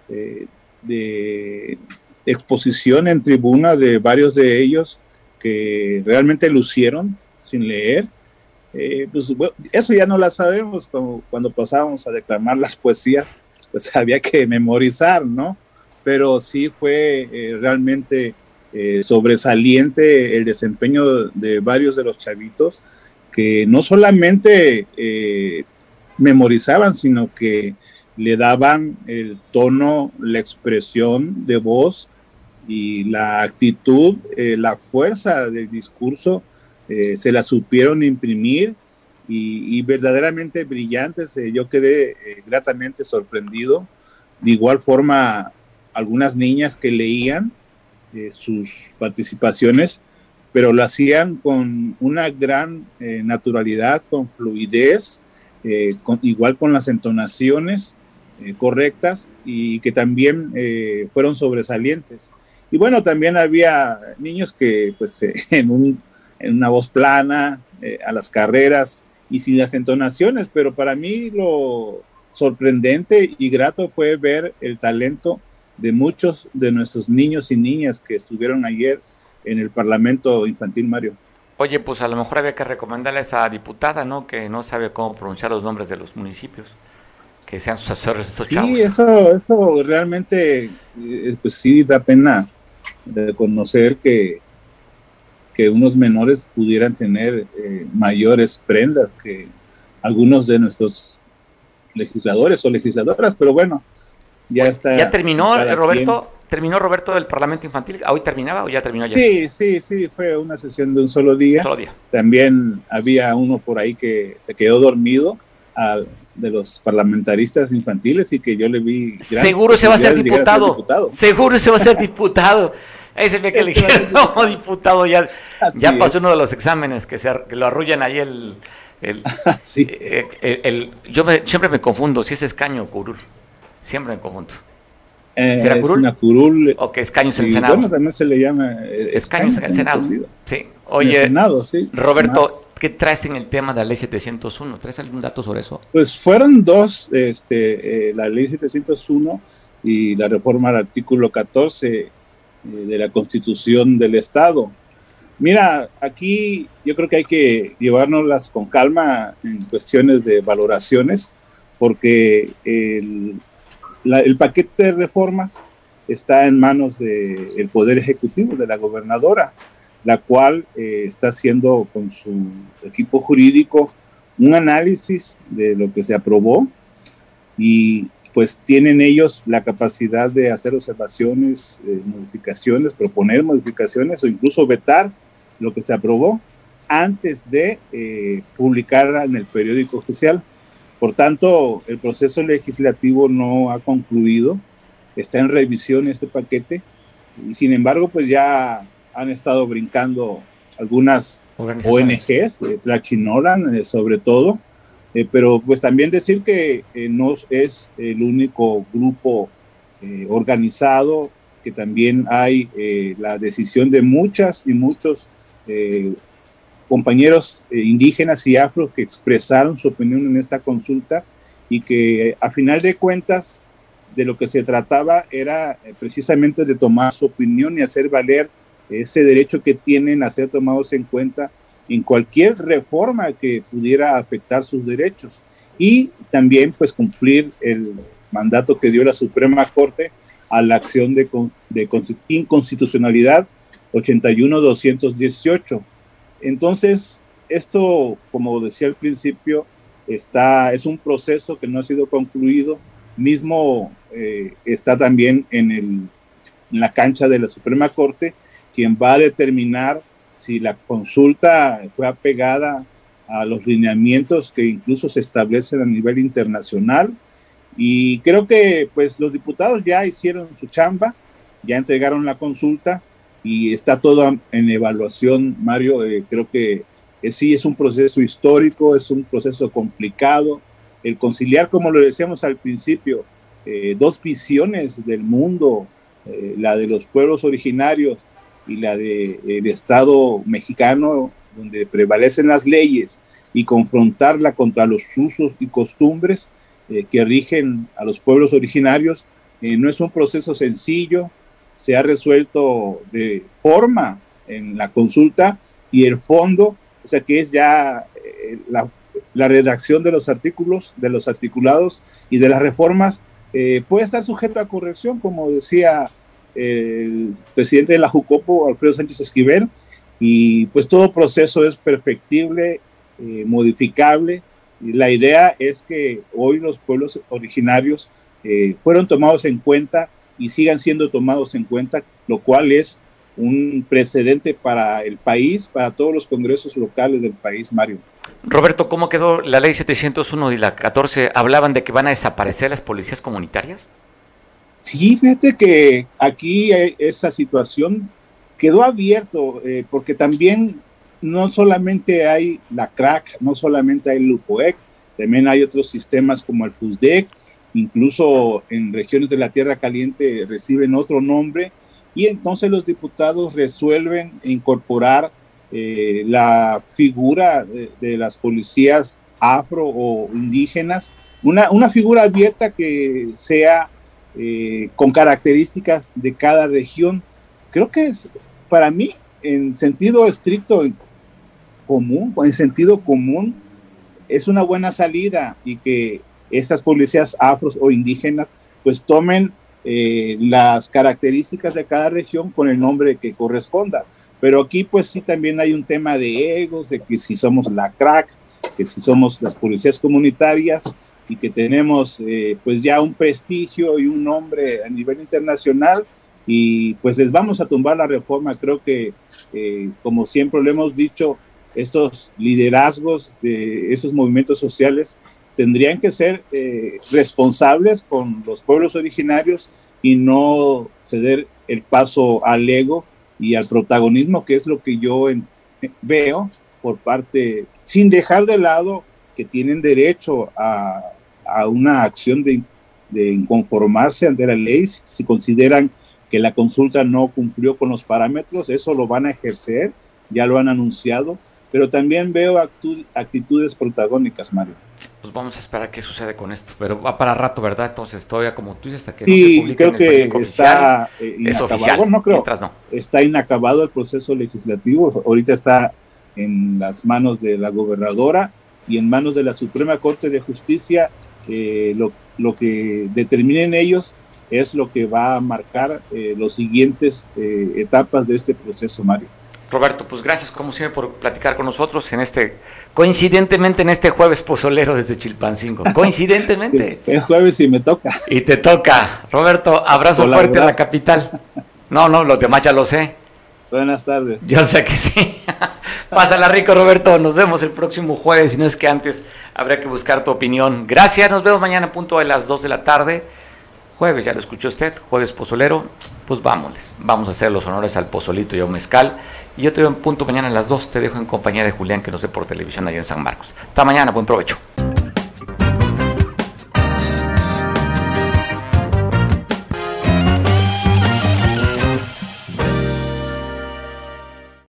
eh, de exposición en tribuna de varios de ellos que realmente lucieron sin leer. Eh, pues, eso ya no la sabemos cuando pasábamos a declamar las poesías, pues había que memorizar, ¿no? Pero sí fue realmente sobresaliente el desempeño de varios de los chavitos que no solamente memorizaban, sino que le daban el tono, la expresión de voz y la actitud, eh, la fuerza del discurso, eh, se la supieron imprimir y, verdaderamente brillantes. Eh, yo quedé gratamente sorprendido. De igual forma, algunas niñas que leían sus participaciones, pero lo hacían con una gran naturalidad, con fluidez, eh, igual con las entonaciones eh, correctas y que también eh, fueron sobresalientes. Y bueno, también había niños que pues en, en una voz plana, a las carreras y sin las entonaciones, pero para mí lo sorprendente y grato fue ver el talento de muchos de nuestros niños y niñas que estuvieron ayer en el Parlamento Infantil Mario. Oye, pues a lo mejor había que recomendarle a esa diputada, ¿no? Que no sabe cómo pronunciar los nombres de los municipios. Que sean sus asesores estos sí, chavos. Sí, eso, eso realmente, eh, pues sí da pena reconocer que, que unos menores pudieran tener eh, mayores prendas que algunos de nuestros legisladores o legisladoras, pero bueno, ya está. ¿Ya terminó, Roberto? ¿Terminó Roberto del Parlamento Infantil? ¿Hoy terminaba o ya terminó ayer? Sí, sí, sí, fue una sesión de un solo día. Solo día. También había uno por ahí que se quedó dormido, de los parlamentaristas infantiles y que yo le vi. Seguro se va a ser diputado. Seguro se va a ser diputado. Ese me que eligieron como diputado ya, ya pasó uno de los exámenes que, se, lo arrullan ahí el... el, eh, yo siempre me confundo si es escaño o curul. Siempre me confundo. Eh, ¿Será curul? ¿O que escaños en el Senado? Bueno, también se le llama... Eh, escaños, en el Senado. Sí. Oye, Roberto, ¿qué traes en el tema de la ley 701? ¿Traes algún dato sobre eso? Pues fueron dos, este, eh, la ley 701 y la reforma al artículo 14 eh, de la Constitución del Estado. Mira, aquí yo creo que hay que llevárnoslas con calma en cuestiones de valoraciones, porque el, el paquete de reformas está en manos del Poder Ejecutivo, de la gobernadora la cual eh, está haciendo con su equipo jurídico un análisis de lo que se aprobó y pues tienen ellos la capacidad de hacer observaciones, eh, modificaciones, proponer modificaciones o incluso vetar lo que se aprobó antes de eh, publicarla en el periódico oficial. Por tanto, el proceso legislativo no ha concluido, está en revisión este paquete y sin embargo, pues ya han estado brincando algunas ONGs, eh, Tlachinolan eh, sobre todo, eh, pero pues también decir que eh, no es el único grupo organizado, que también hay la decisión de muchas y muchos compañeros indígenas y afro que expresaron su opinión en esta consulta y que a final de cuentas de lo que se trataba era precisamente de tomar su opinión y hacer valer ese derecho que tienen a ser tomados en cuenta en cualquier reforma que pudiera afectar sus derechos y también pues cumplir el mandato que dio la Suprema Corte a la acción de, de inconstitucionalidad 81-218. Entonces, esto, como decía al principio, está, es un proceso que no ha sido concluido, mismo eh, está también en, el, en la cancha de la Suprema Corte quien va a determinar si la consulta fue apegada a los lineamientos que incluso se establecen a nivel internacional. Y creo que pues los diputados ya hicieron su chamba, ya entregaron la consulta y está todo en evaluación, Mario. Eh, creo que sí es un proceso histórico, es un proceso complicado. El conciliar, como lo decíamos al principio, eh, dos visiones del mundo, eh, la de los pueblos originarios y la del el Estado mexicano, donde prevalecen las leyes, y confrontarla contra los usos y costumbres eh, que rigen a los pueblos originarios, eh, no es un proceso sencillo, se ha resuelto de forma en la consulta y el fondo, o sea que es ya eh, la, la, redacción de los artículos, de los articulados y de las reformas, puede estar sujeto a corrección, como decía el presidente de la Jucopo, Alfredo Sánchez Esquivel, y pues todo proceso es perfectible, eh, modificable. Y la idea es que hoy los pueblos originarios eh, fueron tomados en cuenta y sigan siendo tomados en cuenta, lo cual es un precedente para el país, para todos los congresos locales del país, Mario. Roberto, ¿cómo quedó la ley 701 y la 14? ¿Hablaban de que van a desaparecer las policías comunitarias? Sí, fíjate que aquí esa situación quedó abierto, eh, porque también no solamente hay la CRAC, no solamente hay LUPOEC, también hay otros sistemas como el FUSDEC, incluso en regiones de la Tierra Caliente reciben otro nombre, y entonces los diputados resuelven incorporar eh, la figura de, de, las policías afro o indígenas, una, una figura abierta que sea eh, con características de cada región. Creo que es, para mí, en sentido estricto común, en sentido común, es una buena salida y que estas policías afros o indígenas pues tomen eh, las características de cada región con el nombre que corresponda. Pero aquí pues sí también hay un tema de egos, de que si somos la crack, que si somos las policías comunitarias, y que tenemos eh, pues ya un prestigio y un nombre a nivel internacional y pues les vamos a tumbar la reforma. Creo que eh, como siempre lo hemos dicho, estos liderazgos de esos movimientos sociales tendrían que ser eh, responsables con los pueblos originarios y no ceder el paso al ego y al protagonismo, que es lo que yo veo por parte, sin dejar de lado que tienen derecho a, a una acción de, de, inconformarse ante la ley, si consideran que la consulta no cumplió con los parámetros, eso lo van a ejercer, ya lo han anunciado, pero también veo actitudes protagónicas, Mario. Pues vamos a esperar qué sucede con esto, pero va para rato, ¿verdad? Entonces todavía como tú dices, hasta que no se publique creo en el que está eh, es oficial, no creo, no. Está inacabado el proceso legislativo, ahorita está en las manos de la gobernadora y en manos de la Suprema Corte de Justicia, eh, lo, lo, que determinen ellos es lo que va a marcar eh, los siguientes eh, etapas de este proceso, Mario. Roberto, pues gracias como siempre por platicar con nosotros en este, coincidentemente en este jueves pozolero desde Chilpancingo. Coincidentemente. es jueves y me toca. Y te toca. Roberto, abrazo fuerte a la capital. No, no, los demás ya lo sé. Buenas tardes. Yo sé que sí. Pásala rico, Roberto. Nos vemos el próximo jueves. Si no es que antes habrá que buscar tu opinión. Gracias. Nos vemos mañana a punto de las 2 de la tarde. Jueves, ya lo escuchó usted, jueves pozolero, pues vámonos, vamos a hacer los honores al pozolito y a un mezcal. Y yo te doy un punto mañana a las 2, te dejo en compañía de Julián que nos ve por televisión allá en San Marcos. Hasta mañana, buen provecho.